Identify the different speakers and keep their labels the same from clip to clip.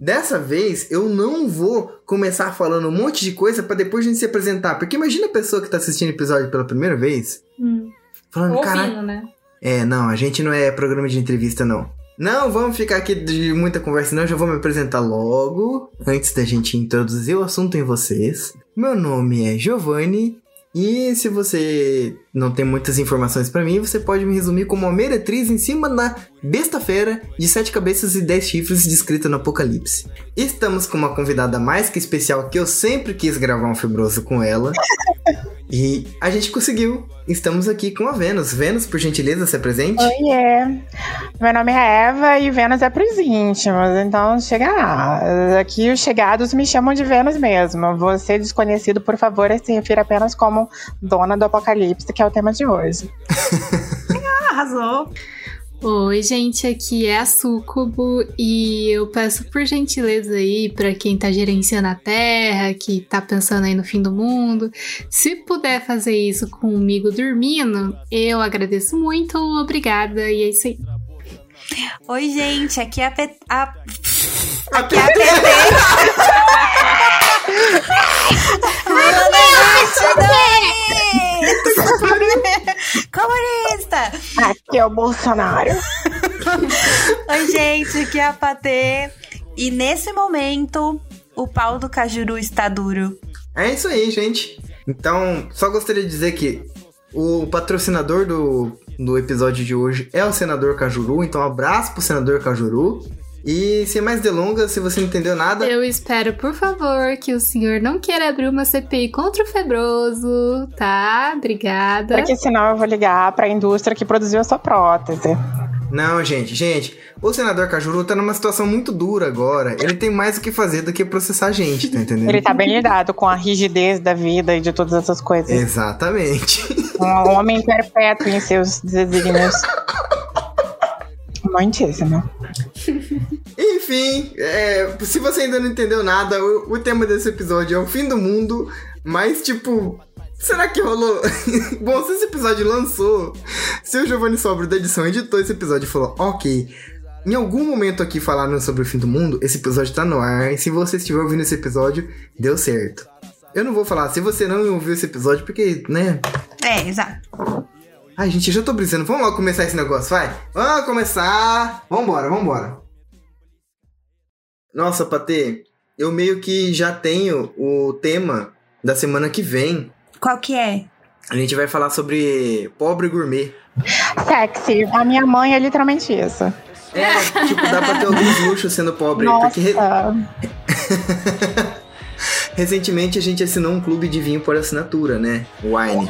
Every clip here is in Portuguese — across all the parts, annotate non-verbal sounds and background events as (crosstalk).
Speaker 1: Dessa vez eu não vou começar falando um monte de coisa pra depois a gente se apresentar. Porque imagina a pessoa que tá assistindo o episódio pela primeira vez.
Speaker 2: Hum.
Speaker 1: Falando,
Speaker 2: Ouvindo,
Speaker 1: cara.
Speaker 2: né?
Speaker 1: É, não, a gente não é programa de entrevista, não. Não, vamos ficar aqui de muita conversa, não. Eu já vou me apresentar logo, antes da gente introduzir o assunto em vocês. Meu nome é Giovanni. E se você não tem muitas informações pra mim, você pode me resumir como uma meretriz em cima da besta fera de sete cabeças e dez chifres descrita no Apocalipse. Estamos com uma convidada mais que especial que eu sempre quis gravar um fibroso com ela. (laughs) E a gente conseguiu. Estamos aqui com a Vênus. Vênus, por gentileza, se apresente.
Speaker 3: Oiê, meu nome é Eva e Vênus é pros íntimos, então chega lá. Aqui os chegados me chamam de Vênus mesmo. Você desconhecido, por favor, se refira apenas como dona do apocalipse, que é o tema de hoje. (laughs)
Speaker 4: Arrasou.
Speaker 2: Oi, gente, aqui é a Sucubo e eu peço por gentileza aí pra quem tá gerenciando a Terra, que tá pensando aí no fim do mundo, se puder fazer isso comigo dormindo, eu agradeço muito, obrigada e é isso aí.
Speaker 4: Oi, gente, aqui é a, P... a... (laughs)
Speaker 1: Aqui
Speaker 4: é a PT. (laughs) (laughs) Comunista!
Speaker 3: Aqui é o Bolsonaro. (laughs)
Speaker 4: Oi, gente, aqui é a Patê. E nesse momento, o pau do Cajuru está duro.
Speaker 1: É isso aí, gente. Então, só gostaria de dizer que o patrocinador do, do episódio de hoje é o senador Cajuru, então abraço pro senador Cajuru. E sem mais delongas, se você não entendeu nada,
Speaker 2: Eu espero, por favor, que o senhor não queira abrir uma CPI contra o Febroso, tá? Obrigada.
Speaker 3: Porque senão eu vou ligar pra indústria que produziu a sua prótese.
Speaker 1: Não, gente, gente, o senador Cajuru tá numa situação muito dura agora. Ele tem mais o que fazer do que processar a gente, tá entendendo?
Speaker 3: Ele tá bem lidado com a rigidez da vida e de todas essas coisas.
Speaker 1: Exatamente.
Speaker 3: Um homem perpétuo em seus desígnios. (laughs) Muitíssimo.
Speaker 1: Enfim, é, se você ainda não entendeu nada, o, o tema desse episódio é o fim do mundo, mas tipo. Será que rolou? (laughs) Bom, se esse episódio lançou, se o Giovanni Sobro da edição editou esse episódio e falou, ok, em algum momento aqui falaram sobre o fim do mundo, esse episódio tá no ar, e se você estiver ouvindo esse episódio, deu certo. Eu não vou falar se você não ouviu esse episódio, porque, né?
Speaker 4: É, exato.
Speaker 1: Ai, gente, eu já tô brisando. Vamos logo começar esse negócio, vai? Vamos começar! Vambora, vambora. Nossa, Patê, eu meio que já tenho o tema da semana que vem.
Speaker 4: Qual que é?
Speaker 1: A gente vai falar sobre pobre gourmet.
Speaker 3: Sexy. A minha mãe é literalmente isso.
Speaker 1: É, tipo, dá pra ter alguns luxos sendo pobre. Porque re-
Speaker 3: Nossa. (laughs)
Speaker 1: recentemente a gente assinou um clube de vinho por assinatura, né? Wine.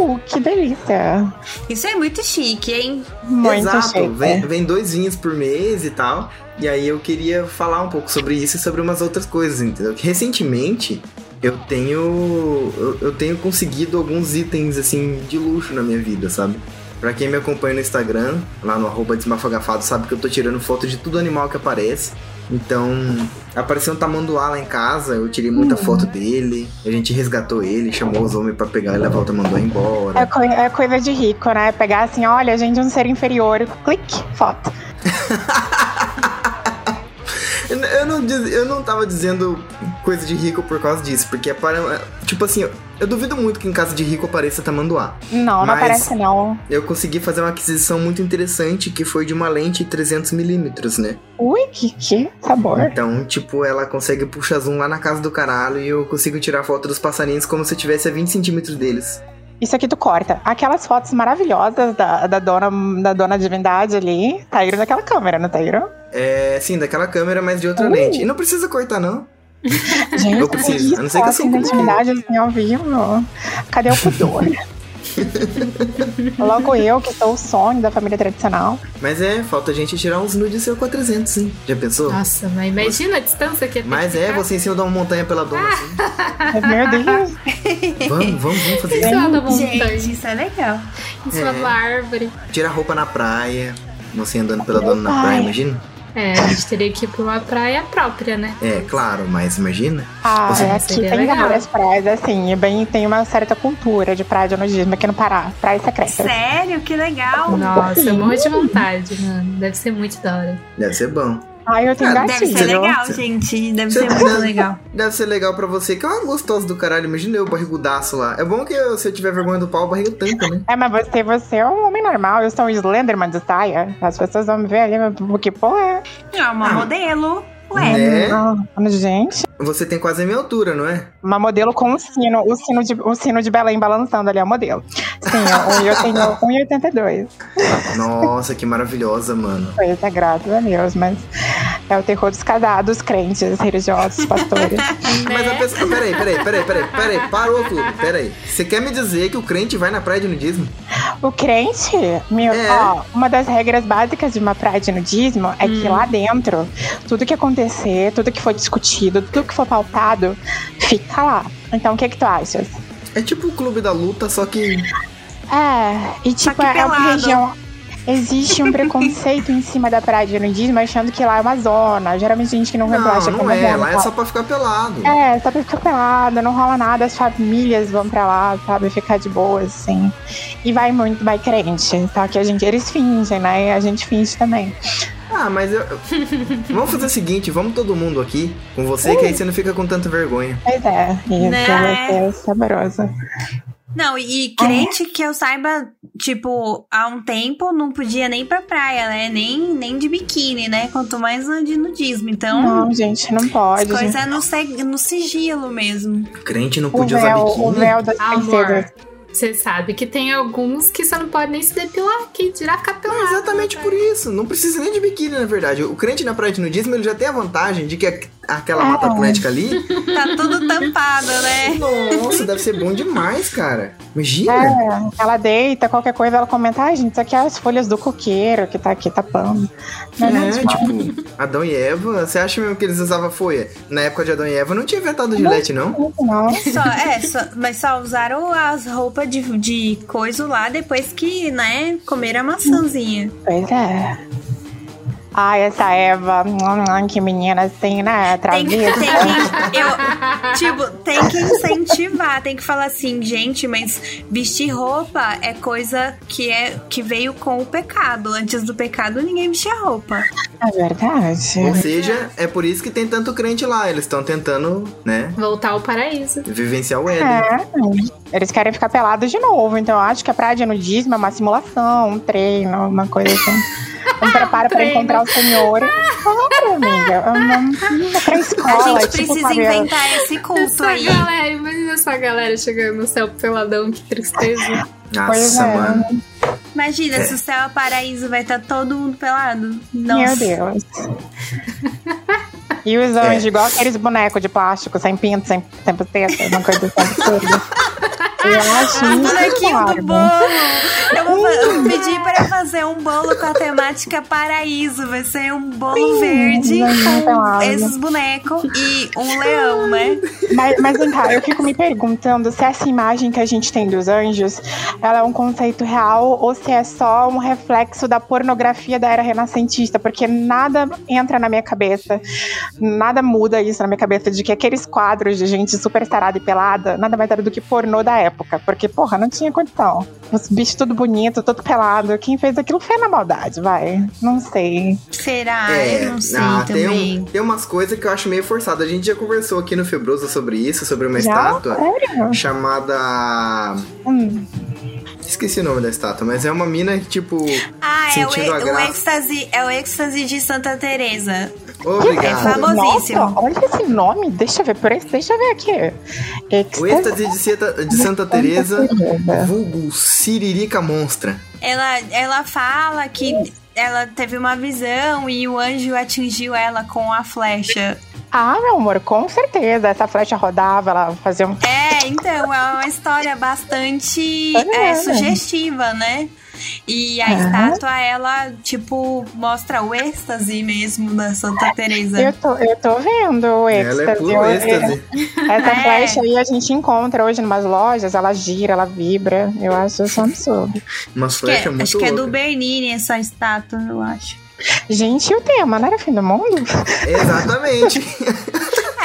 Speaker 3: Uh, que delícia.
Speaker 4: Isso é muito chique, hein?
Speaker 3: Muito
Speaker 1: Exato,
Speaker 3: chique.
Speaker 1: vem, vem dois vinhos por mês e tal. E aí eu queria falar um pouco sobre isso e sobre umas outras coisas, entendeu? Que recentemente eu tenho. Eu, eu tenho conseguido alguns itens assim de luxo na minha vida, sabe? Pra quem me acompanha no Instagram, lá no arroba desmafagafado, sabe que eu tô tirando foto de tudo animal que aparece. Então, apareceu um tamanduá lá em casa, eu tirei muita foto dele, a gente resgatou ele, chamou os homens pra pegar e levar o tamanduá embora.
Speaker 3: É, é coisa de rico, né? Pegar assim, olha, a gente é um ser inferior. Clique, foto. (laughs)
Speaker 1: Eu, não, eu não tava dizendo coisa de rico por causa disso, porque é para. Tipo assim, eu, duvido muito que em casa de rico apareça tamanduá.
Speaker 3: Não, não aparece não.
Speaker 1: Eu consegui fazer uma aquisição muito interessante que foi de uma lente 300mm, né?
Speaker 3: Ui, que, que sabor.
Speaker 1: Então, tipo, ela consegue puxar zoom lá na casa do caralho e eu consigo tirar foto dos passarinhos como se eu tivesse a 20 centímetros deles.
Speaker 3: Isso aqui tu corta. Aquelas fotos maravilhosas da, da, dona, da dona divindade ali, saíram daquela câmera, não saíram?
Speaker 1: É, sim, daquela câmera, mas de outra
Speaker 3: Uh.
Speaker 1: lente. E não precisa cortar, não. (laughs)
Speaker 3: Gente,
Speaker 1: Eu preciso, a não ser que eu
Speaker 3: da divindade assim ao vivo. Cadê o pudor? (laughs) Logo eu, que sou o sonho da família tradicional.
Speaker 1: Mas é, falta a gente tirar uns nudes seu com a 300, sim. Já pensou?
Speaker 2: Nossa, mas imagina a distância que é
Speaker 1: Mas é, você em cima de uma montanha pela dona, assim. (laughs)
Speaker 3: Meu Deus.
Speaker 1: Vamos, vamos, vamos fazer
Speaker 2: Em
Speaker 1: isso.
Speaker 2: cima da montanha,
Speaker 4: Gente, isso é legal.
Speaker 2: em cima
Speaker 1: É.
Speaker 2: uma árvore.
Speaker 1: Tira a roupa na praia. Você andando pela dona na praia, imagina?
Speaker 2: É, (laughs) a gente teria que ir pra uma praia própria, né?
Speaker 1: É, claro, mas imagina.
Speaker 3: Ah,
Speaker 1: Você-
Speaker 3: é, aqui tem
Speaker 2: legal.
Speaker 3: várias praias, assim, e bem, tem uma certa cultura de praia de nudismo aqui no Pará. Praia secreta.
Speaker 4: Sério? Que legal.
Speaker 2: Nossa, eu morro de vontade, mano. Deve ser muito da hora.
Speaker 1: Deve ser bom.
Speaker 3: Ai, eu tenho
Speaker 1: Ah,
Speaker 3: gatilho.
Speaker 4: Deve ser legal, gente. Deve ser muito (laughs) legal.
Speaker 1: Deve ser legal pra você, que é uma gostosa do caralho. Imagina eu, barrigudaço lá. É bom que eu- se eu tiver vergonha do pau, a barriga tampa, né?
Speaker 3: É, mas você, você é um homem normal. Eu sou um Slenderman de saia. As pessoas vão me ver ali, mas porque, porra.
Speaker 4: É uma
Speaker 1: Ah.
Speaker 4: modelo. Ué.
Speaker 1: É.
Speaker 3: Ah, gente.
Speaker 1: Você tem quase a minha altura, não é?
Speaker 3: Uma modelo com um sino, o sino de, o sino de Belém balançando ali, é o modelo. Sim, eu, tenho (laughs) 1,82.
Speaker 1: Nossa, que maravilhosa, mano.
Speaker 3: Pois é, graças a Deus, mas é o terror dos casados, crentes, religiosos, pastores. (laughs)
Speaker 1: Mas a
Speaker 2: Né?
Speaker 1: pessoa. Peraí, peraí, peraí, peraí, peraí. Parou tudo. Peraí. Você quer me dizer que o crente vai na praia de nudismo?
Speaker 3: O crente, meu,
Speaker 1: É.
Speaker 3: ó, uma das regras básicas de uma praia de nudismo é que lá dentro, tudo que acontecer, tudo que for discutido, tudo que for pautado, fica lá. Então, o que que tu achas?
Speaker 1: É tipo o clube da luta, só que.
Speaker 3: É, e tipo, é uma
Speaker 4: pelado.
Speaker 3: região. Existe um (laughs) preconceito em cima da praia de nudismo, achando que lá é uma zona. Geralmente gente que não,
Speaker 1: Não,
Speaker 3: é
Speaker 1: não é.
Speaker 3: zona.
Speaker 1: Lá é
Speaker 3: tá?
Speaker 1: só pra ficar pelado.
Speaker 3: É, só pra ficar pelada, não rola nada, as famílias vão pra lá, sabe, ficar de boa, assim. E vai muito, vai crente, só que a gente, eles fingem, né, e a gente finge também.
Speaker 1: Ah, mas eu. (laughs) vamos fazer o seguinte, vamos todo mundo aqui com você, que aí você não fica com tanta vergonha.
Speaker 3: Pois é, isso,
Speaker 4: Né?
Speaker 3: vai ser saboroso.
Speaker 4: Não, e crente que eu saiba, tipo, há um tempo não podia nem pra praia, né? Nem, nem de biquíni, né? Quanto mais no de nudismo. Então,
Speaker 3: Não, gente, não pode. gente.
Speaker 4: coisa no, seg- no sigilo mesmo.
Speaker 1: Crente não
Speaker 3: O
Speaker 1: podia usar
Speaker 3: véu, o
Speaker 1: biquíni.
Speaker 3: véu das
Speaker 2: Amor,
Speaker 3: princesas.
Speaker 2: Você sabe que tem alguns que você não pode nem se depilar, que dirá ficar pelado.
Speaker 1: exatamente por isso. Não precisa nem de biquíni, na verdade. O crente na praia de nudismo, ele já tem a vantagem de que aquela mata
Speaker 3: Ah.
Speaker 1: atlética ali.
Speaker 4: Tá tudo tampado, né?
Speaker 1: Nossa, deve ser bom demais, cara. Imagina.
Speaker 3: É, ela deita, qualquer coisa, ela comenta, ai, gente, isso aqui é as folhas do coqueiro que tá aqui tapando. Não é,
Speaker 1: É, tipo, Adão e Eva, você acha mesmo que eles usavam folha? Na época de Adão e Eva não tinha inventado gilete, não?
Speaker 3: Não.
Speaker 4: Só, é, só- mas só usaram as roupas de, de coisa lá depois que, né, comeram a maçãzinha.
Speaker 3: Pois é. Ai, essa Eva, que menina assim, né?
Speaker 4: Tem que,
Speaker 3: Travessa.
Speaker 4: tem que, eu, tipo, tem que incentivar, tem que falar assim, gente, mas vestir roupa é coisa que é que veio com o pecado. Antes do pecado, ninguém vestia roupa.
Speaker 3: É verdade.
Speaker 1: Ou seja, é por isso que tem tanto crente lá. Eles estão tentando, né,
Speaker 2: Voltar ao paraíso.
Speaker 1: vivenciar o Éden.
Speaker 3: É, eles querem ficar pelados de novo, então eu acho que a praia de nudismo é uma simulação, um treino, uma coisa assim. (laughs) Um preparo pra
Speaker 2: Treino.
Speaker 3: encontrar o Senhor. Claro, amiga. Uma pra escola.
Speaker 4: A gente
Speaker 3: tipo,
Speaker 4: precisa
Speaker 3: sabe,
Speaker 4: inventar esse culto
Speaker 2: Essa
Speaker 4: aí.
Speaker 2: galera, imagina essa galera chegando no céu peladão, que tristeza.
Speaker 1: Nossa,
Speaker 3: é.
Speaker 1: mano.
Speaker 4: Imagina,
Speaker 1: É.
Speaker 4: se o céu é paraíso, vai estar todo mundo pelado.
Speaker 3: Meu
Speaker 4: Nossa.
Speaker 3: Deus. (laughs) E os anjos, igual aqueles bonecos de plástico, sem pinto, sem, sem puteta, uma coisa assim. (laughs) Eu acho
Speaker 4: bonequinhos
Speaker 3: claro.
Speaker 4: do bolo. Eu vou, eu vou pedir pra fazer um bolo com a temática paraíso. Vai ser um bolo verde
Speaker 3: vai ser
Speaker 4: com
Speaker 3: pelado.
Speaker 4: esses bonecos e um leão, né?
Speaker 3: Mas, mas vem cá, eu fico me perguntando se essa imagem que a gente tem dos anjos, ela é um conceito real ou se é só um reflexo da pornografia da era renascentista, porque nada entra na minha cabeça, nada muda isso na minha cabeça de que aqueles quadros de gente super sarada e pelada, nada mais era do que pornô da época, porque, porra, não tinha condição. Os bichos tudo bonito, todo pelado, quem fez aquilo fez na maldade, vai, não sei.
Speaker 4: Será?
Speaker 1: É,
Speaker 4: eu não sei
Speaker 1: ah, tem,
Speaker 4: também.
Speaker 1: um- tem umas coisas que eu acho meio forçado. A gente já conversou aqui no Febroso sobre isso, sobre uma
Speaker 3: Já?
Speaker 1: estátua
Speaker 3: Sério?
Speaker 1: chamada.
Speaker 3: Hum.
Speaker 1: Esqueci o nome da estátua, mas é uma mina que, tipo.
Speaker 4: Ah, é o,
Speaker 1: a
Speaker 4: e- o
Speaker 1: graça.
Speaker 4: êxtase, é o êxtase de Santa Teresa.
Speaker 3: É
Speaker 1: Obrigado.
Speaker 4: famosíssimo.
Speaker 3: Nossa, olha esse nome. Deixa eu ver, por esse, deixa eu ver aqui.
Speaker 1: O êxtase de, Santa- de Santa Teresa,
Speaker 3: Teresa.
Speaker 1: vulgo Siririca Monstra.
Speaker 4: Ela, ela fala que ela teve uma visão e o anjo atingiu ela com a flecha.
Speaker 3: Ah, meu amor, com certeza. Essa flecha rodava, ela fazia um.
Speaker 4: É, então, é uma história bastante
Speaker 3: É.
Speaker 4: é, sugestiva, né? E a estátua, ela, tipo, mostra o êxtase mesmo da Santa Teresa.
Speaker 3: Eu tô, eu tô vendo o êxtase.
Speaker 1: Ela é puro êxtase.
Speaker 3: Essa (laughs)
Speaker 4: É.
Speaker 3: flecha aí a gente encontra hoje em umas lojas, ela gira, ela vibra. Eu acho isso um absurdo.
Speaker 1: Umas
Speaker 4: Acho que, é,
Speaker 1: muito
Speaker 4: acho que é do. Bernini essa estátua, eu acho.
Speaker 3: Gente, e o tema? Não era fim do mundo?
Speaker 1: Exatamente.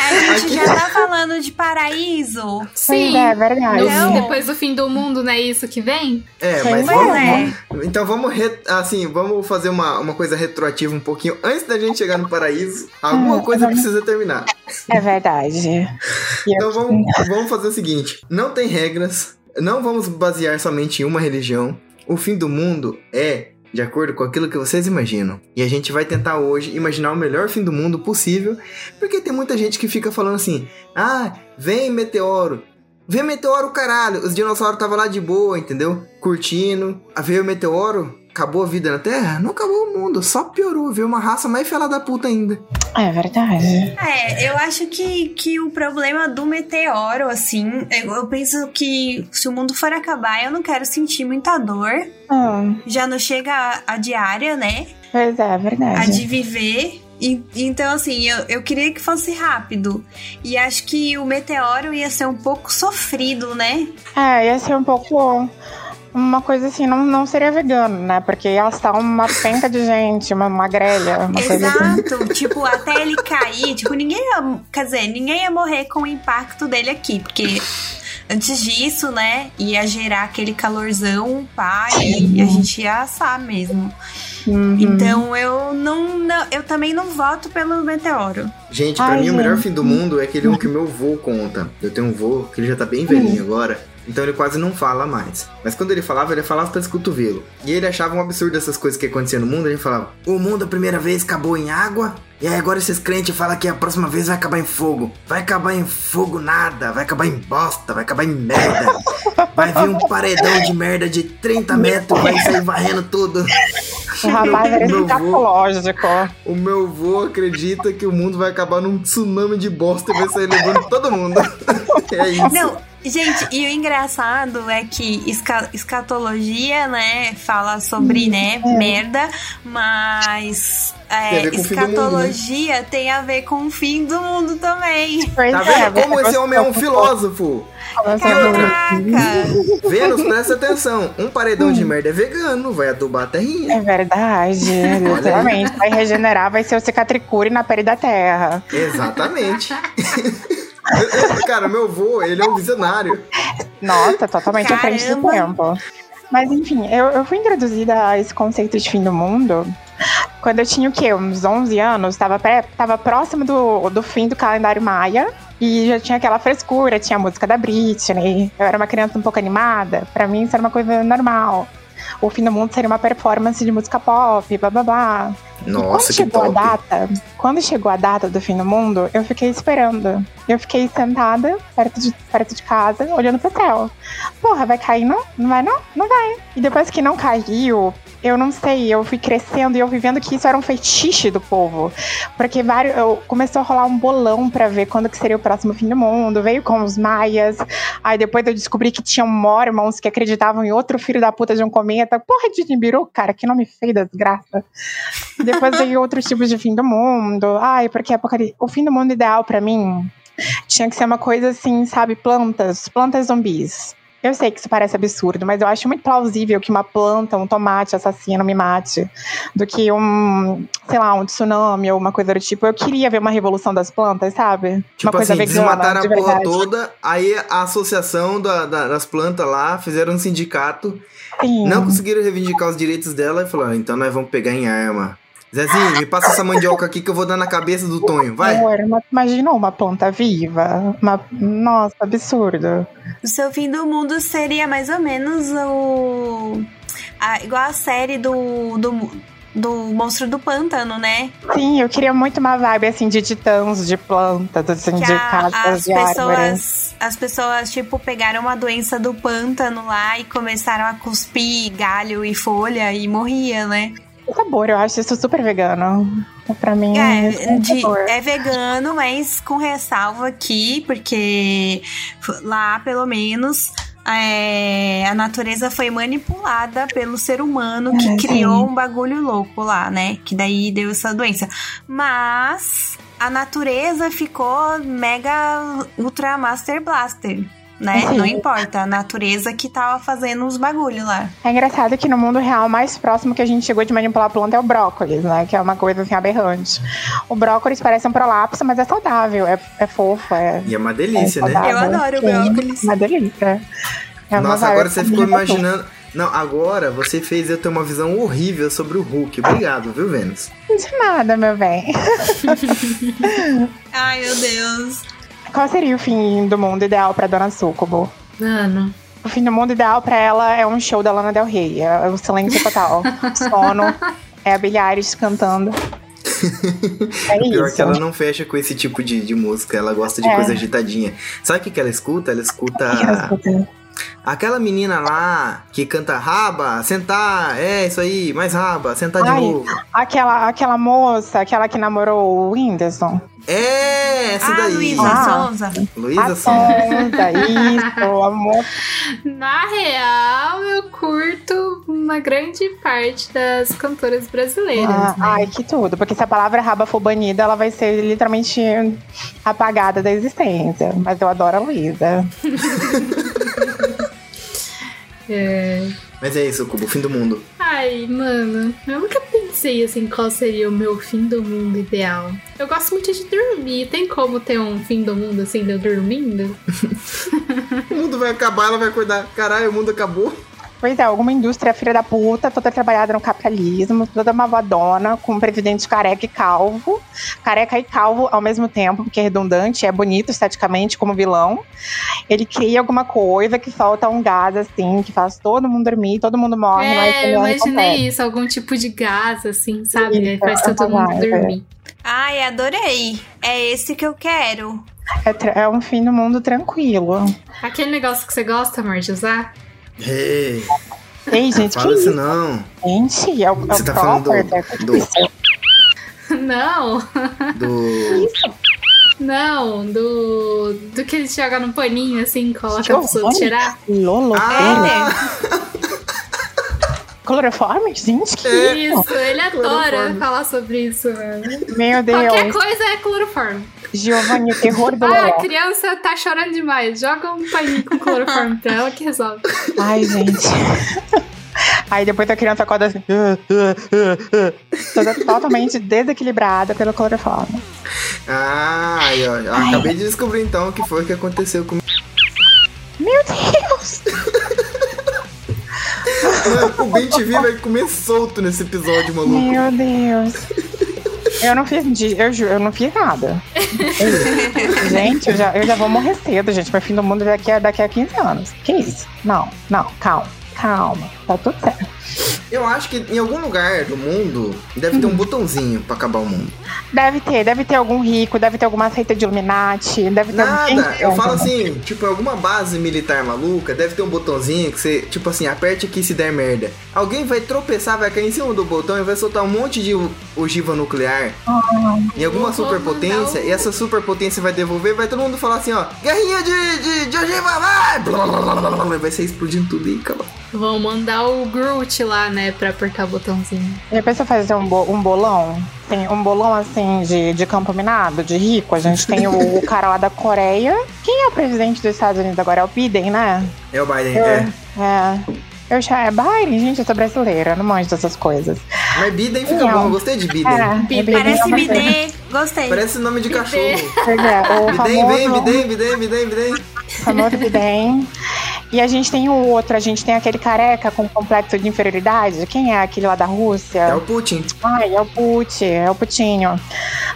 Speaker 4: É, gente já tá falando de paraíso.
Speaker 3: Pois
Speaker 2: Sim.
Speaker 3: é, é verdade.
Speaker 4: Não.
Speaker 2: depois do fim do mundo, não é isso que vem?
Speaker 1: É,
Speaker 3: Pois
Speaker 1: mas
Speaker 3: é.
Speaker 1: vamos,
Speaker 4: É.
Speaker 1: vamos- Então vamos, re- assim, vamos fazer uma, uma coisa retroativa um pouquinho. Antes da gente chegar no paraíso, alguma
Speaker 3: Hum,
Speaker 1: coisa precisa terminar.
Speaker 3: É verdade. (laughs)
Speaker 1: Então vamos, vamos fazer o seguinte: não tem regras, não vamos basear somente em uma religião. O fim do mundo é de acordo com aquilo que vocês imaginam. E a gente vai tentar hoje imaginar o melhor fim do mundo possível, porque tem muita gente que fica falando assim: "Ah, vem meteoro. Vem meteoro, caralho. Os dinossauros estavam lá de boa, entendeu? Curtindo. Ah, veio o meteoro, acabou a vida na Terra? Não acabou o mundo, só piorou. Veio uma raça mais fela da puta ainda.
Speaker 3: É verdade.
Speaker 4: É, eu acho que, que o problema do meteoro, assim, eu, eu penso que se o mundo for acabar, eu não quero sentir muita dor.
Speaker 3: Hum,
Speaker 4: Já não chega a, a diária, né?
Speaker 3: pois é, é
Speaker 4: A
Speaker 3: verdade.
Speaker 4: de viver. E- então, assim, eu, eu queria que fosse rápido. E acho que o meteoro ia ser um pouco sofrido, né?
Speaker 3: É, ia ser um pouco. Uma coisa assim, não, não seria vegano, né? Porque ia estar uma penca de gente, uma, uma grelha, uma coisa assim.
Speaker 4: Exato. tipo, até ele cair, tipo, ninguém ia. Quer dizer, ninguém ia morrer com o impacto dele aqui, porque. Antes disso, né, ia gerar aquele calorzão, pá, e a gente ia assar mesmo.
Speaker 3: Uhum.
Speaker 4: Então eu não, não- Eu também não voto pelo meteoro.
Speaker 1: Gente, pra
Speaker 3: Ai,
Speaker 1: mim o melhor
Speaker 3: gente.
Speaker 1: fim do mundo é aquele um que meu vô conta. Eu tenho um vô que ele já tá bem velhinho
Speaker 3: Hum.
Speaker 1: agora. Então ele quase não fala mais. Mas quando ele falava, ele falava pelos cotovelos. E ele achava um absurdo essas coisas que aconteciam no mundo. Ele falava: O mundo a primeira vez acabou em água. E aí agora esses crentes falam que a próxima vez vai acabar em fogo. Vai acabar em fogo nada. Vai acabar em bosta. Vai acabar em merda. Vai vir um paredão de merda de 30 metros. Vai sair varrendo tudo.
Speaker 3: O rapaz (laughs)
Speaker 1: vô.
Speaker 3: escatológico.
Speaker 1: O meu vô acredita que o mundo vai acabar num tsunami de bosta e vai sair levando todo mundo. (laughs) é isso.
Speaker 4: Não, gente, e o engraçado é que esca- escatologia, né, fala sobre, né, merda, mas
Speaker 1: Tem
Speaker 4: é,
Speaker 1: fim do mundo, né?
Speaker 4: escatologia tem a ver com o fim do mundo também.
Speaker 3: Pois
Speaker 1: Tá
Speaker 3: é,
Speaker 1: vendo como esse homem é um filósofo?
Speaker 4: Caraca!
Speaker 1: Vênus, presta atenção. Um paredão de merda é vegano, vai adubar a terrinha.
Speaker 3: É verdade, (laughs) literalmente. Vai regenerar, vai ser o cicatricure na pele da terra.
Speaker 1: Exatamente. (laughs) Cara, meu vô, ele é um visionário.
Speaker 3: Nossa, totalmente à frente do tempo. Mas enfim, eu, eu fui introduzida a esse conceito de fim do mundo quando eu tinha o quê? Uns 11 anos, tava, pré, tava próximo do, do fim do calendário maia. E já tinha aquela frescura, tinha a música da Britney. Eu era uma criança um pouco animada. Pra mim isso era uma coisa normal. O fim do mundo seria uma performance de música pop, blá blá blá. E
Speaker 1: Nossa,
Speaker 3: quando
Speaker 1: que
Speaker 3: chegou
Speaker 1: top.
Speaker 3: a data, quando chegou a data do fim do mundo, eu fiquei esperando. Eu fiquei sentada perto de, perto de casa, olhando pro céu. Porra, vai cair não? Não vai não? Não vai. E depois que não caiu, eu não sei, eu fui crescendo e eu fui vendo que isso era um fetiche do povo. Porque vários, eu, começou a rolar um bolão pra ver quando que seria o próximo fim do mundo. Veio com os maias. Aí depois eu descobri que tinham mormons que acreditavam em outro filho da puta de um cometa. Porra de Nibiru, cara, que nome feio da desgraça. Depois veio outros tipos de fim do mundo. Ai, porque apocalipse. O fim do mundo ideal pra mim tinha que ser uma coisa assim, sabe? Plantas, plantas zumbis. Eu sei que isso parece absurdo, mas eu acho muito plausível que uma planta, um tomate assassino me mate, do que um, sei lá, um tsunami ou uma coisa do tipo. Eu queria ver uma revolução das plantas, sabe?
Speaker 1: Tipo
Speaker 3: uma coisa
Speaker 1: assim,
Speaker 3: vegana,
Speaker 1: desmataram
Speaker 3: de
Speaker 1: a porra toda, aí a associação da- da- das plantas lá fizeram um sindicato,
Speaker 3: Sim.
Speaker 1: não conseguiram reivindicar os direitos dela e falaram, então nós vamos pegar em arma. Zezinho, me passa essa mandioca aqui que eu vou dar na cabeça do Tonho, vai.
Speaker 3: Amor, mas imaginou uma planta viva? Uma... Nossa, absurdo.
Speaker 4: O seu fim do mundo seria mais ou menos o. a- igual a série do, do, do Monstro do Pântano, né?
Speaker 3: Sim, eu queria muito uma vibe assim de titãs, de plantas, assim,
Speaker 4: Que
Speaker 3: de
Speaker 4: a-
Speaker 3: cascas
Speaker 4: as
Speaker 3: de
Speaker 4: pessoas. As pessoas, tipo, pegaram uma doença do pântano lá e começaram a cuspir galho e folha e morria, né?
Speaker 3: O sabor, eu acho isso super vegano. Pra mim,
Speaker 4: É,
Speaker 3: é
Speaker 4: de- é vegano, mas com ressalva aqui, porque lá, pelo menos, é, a natureza foi manipulada pelo ser humano que
Speaker 3: É, sim.
Speaker 4: criou um bagulho louco lá, né? Que daí deu essa doença. Mas a natureza ficou mega ultra master blaster. Né?
Speaker 3: Sim.
Speaker 4: Não importa, a natureza que tava fazendo os bagulho lá.
Speaker 3: É engraçado que no mundo real, o mais próximo que a gente chegou de manipular a planta é o brócolis, né? Que é uma coisa assim aberrante. O brócolis parece um prolapso, mas é saudável, é, é fofo, é.
Speaker 1: E é uma delícia,
Speaker 3: é
Speaker 1: né?
Speaker 4: Eu adoro o
Speaker 3: Sim,
Speaker 4: brócolis.
Speaker 3: Uma delícia. É uma
Speaker 1: Nossa, agora você ficou imaginando. Não, agora você fez eu ter uma visão horrível sobre o Hulk. Obrigado, viu, Vênus?
Speaker 3: De nada, meu bem. (laughs)
Speaker 4: Ai, meu Deus.
Speaker 3: Qual seria o fim do mundo ideal pra Dona Sucubo?
Speaker 2: Mano.
Speaker 3: O fim do mundo ideal pra ela é um show da Lana Del Rey. É o silêncio total. (laughs) Sono. É a Billie Eilish cantando. (laughs) É
Speaker 1: Pior
Speaker 3: isso.
Speaker 1: que ela não fecha com esse tipo de, de música, ela gosta de
Speaker 3: É.
Speaker 1: coisa agitadinha. Sabe o que, que ela escuta? Ela escuta
Speaker 3: O que ela escuta?
Speaker 1: Aquela menina lá que canta raba, sentar, é isso aí, mais raba, sentar de
Speaker 3: Ai.
Speaker 1: novo.
Speaker 3: Aquela, aquela moça, aquela que namorou o Whindersson.
Speaker 1: É, essa
Speaker 4: ah,
Speaker 1: daí.
Speaker 4: Luísa
Speaker 3: Ah.
Speaker 4: Souza.
Speaker 1: Luísa
Speaker 3: A
Speaker 1: Sonza.
Speaker 3: Sonza, isso, (laughs) amor.
Speaker 2: Na real, eu curto uma grande parte das cantoras brasileiras,
Speaker 3: Ah,
Speaker 2: né?
Speaker 3: Ai, que tudo. Porque se a palavra raba for banida, ela vai ser literalmente apagada da existência. Mas eu adoro a Luísa. (laughs)
Speaker 2: É.
Speaker 1: Mas é isso, Cubo, fim do mundo.
Speaker 2: Ai, mano, eu nunca pensei assim qual seria o meu fim do mundo ideal. Eu gosto muito de dormir. Tem como ter um fim do mundo assim, de eu dormindo? (laughs)
Speaker 1: O mundo vai acabar, ela vai acordar. Caralho, o mundo acabou.
Speaker 3: Pois é, alguma indústria filha da puta, toda trabalhada no capitalismo, toda malvadona, com um presidente careca e calvo. Careca e calvo ao mesmo tempo, porque é redundante, é bonito esteticamente como vilão. Ele cria alguma coisa que solta um gás assim, que faz todo mundo dormir, todo mundo morre, mas
Speaker 2: é,
Speaker 3: ele
Speaker 2: eu imaginei
Speaker 3: acontece.
Speaker 2: isso, algum tipo de gás, assim, sabe?
Speaker 3: Isso,
Speaker 2: faz todo mundo
Speaker 3: é.
Speaker 2: dormir.
Speaker 4: Ai, adorei. É esse que eu quero.
Speaker 3: É, é um fim do mundo tranquilo.
Speaker 2: Aquele negócio que você gosta, amor, de usar?
Speaker 1: Ei,
Speaker 3: Ei, gente, que
Speaker 1: fala isso não.
Speaker 3: Gente, é o, é
Speaker 1: Você tá falando do-
Speaker 3: é que
Speaker 1: do-?
Speaker 2: Não,
Speaker 1: Do.
Speaker 2: não, do. Do que ele joga no paninho, assim, coloca a pessoa tirar.
Speaker 3: Lolo,
Speaker 1: Ah!
Speaker 3: cloroforme? Gente, que
Speaker 1: É.
Speaker 3: isso?
Speaker 2: Ele adora falar sobre isso, mano.
Speaker 3: Meu
Speaker 2: Qualquer
Speaker 3: Deus.
Speaker 2: coisa é cloroforme.
Speaker 3: Giovanni, o terror do
Speaker 2: Ah, a criança tá chorando demais. Joga um paninho com cloroforme pra ela que resolve.
Speaker 3: Ai, gente. Aí depois a criança acorda assim. "Ah, ah, ah, ah", Toda totalmente desequilibrada pelo cloroforme.
Speaker 1: Ah, aí, ó. eu Acabei de descobrir então o que foi que aconteceu com.
Speaker 3: Meu Deus!
Speaker 1: Mano, o Ben TV vai comer solto nesse episódio, maluco.
Speaker 3: Meu Deus! Eu não fiz, eu juro, eu não fiz nada. (laughs) gente, eu já, eu já vou morrer cedo, gente. Meu fim do mundo daqui a, daqui a 15 anos. Que isso? Não, não, calma, calma. Tá tudo certo.
Speaker 1: Eu acho que em algum lugar do mundo deve ter um botãozinho pra acabar o mundo.
Speaker 3: Deve ter, deve ter algum rico, deve ter alguma seita de Illuminati, deve ter alguém.
Speaker 1: Nada, eu falo assim, tipo, em alguma base militar maluca, deve ter um botãozinho que você, tipo assim, aperte aqui se der merda. Alguém vai tropeçar, vai cair em cima do botão e vai soltar um monte de ogiva nuclear em alguma superpotência,
Speaker 2: o-
Speaker 1: e essa superpotência vai devolver, vai todo mundo falar assim, ó, guerrinha de, de, de ogiva, vai! Blá, blá, blá, blá, blá, Vai ser explodindo tudo e acabou.
Speaker 2: Vão mandar o Groot lá, né, pra apertar o botãozinho.
Speaker 3: Já pensou fazer um, bo- um bolão? Tem um bolão assim de, de campo minado, de rico. A gente tem o, o cara lá da Coreia. Quem é o presidente dos Estados Unidos agora? É o Biden, né?
Speaker 1: É o Biden, é.
Speaker 3: É. Eu já é Biden, gente, eu sou brasileira, não manjo dessas coisas.
Speaker 1: Mas Biden fica
Speaker 3: Não.
Speaker 1: bom, eu gostei de Biden.
Speaker 3: É,
Speaker 2: Biden.
Speaker 3: Biden
Speaker 4: Parece
Speaker 3: é
Speaker 4: BD. Gostei.
Speaker 1: Parece nome de
Speaker 2: Bidê.
Speaker 1: cachorro.
Speaker 3: Pois é, o
Speaker 1: Bidem, vem,
Speaker 3: famoso,
Speaker 1: bidem, bidem, bidem, bidem.
Speaker 3: famoso Biden. E a gente tem o outro, a gente tem aquele careca com complexo de inferioridade. Quem é aquele lá da Rússia?
Speaker 1: É o Putin.
Speaker 3: Ai, é o Putin, é o Putinho.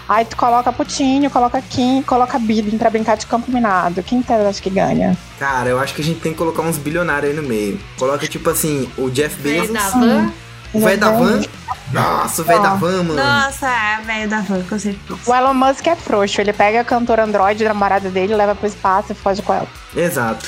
Speaker 3: Aí tu coloca Putinho, coloca Kim, coloca Biden pra brincar de campo minado. Quem você acha que ganha?
Speaker 1: Cara, eu acho que a gente tem que colocar uns bilionários aí no meio. Coloca, tipo assim, o Jeff Bezos. O velho da van. Nossa, o velho da van, mano.
Speaker 4: Nossa, é, velho da van, com certeza.
Speaker 3: O Elon Musk é frouxo, ele pega a cantora Android, a namorada dele, leva pro espaço e foge com ela.
Speaker 1: Exato.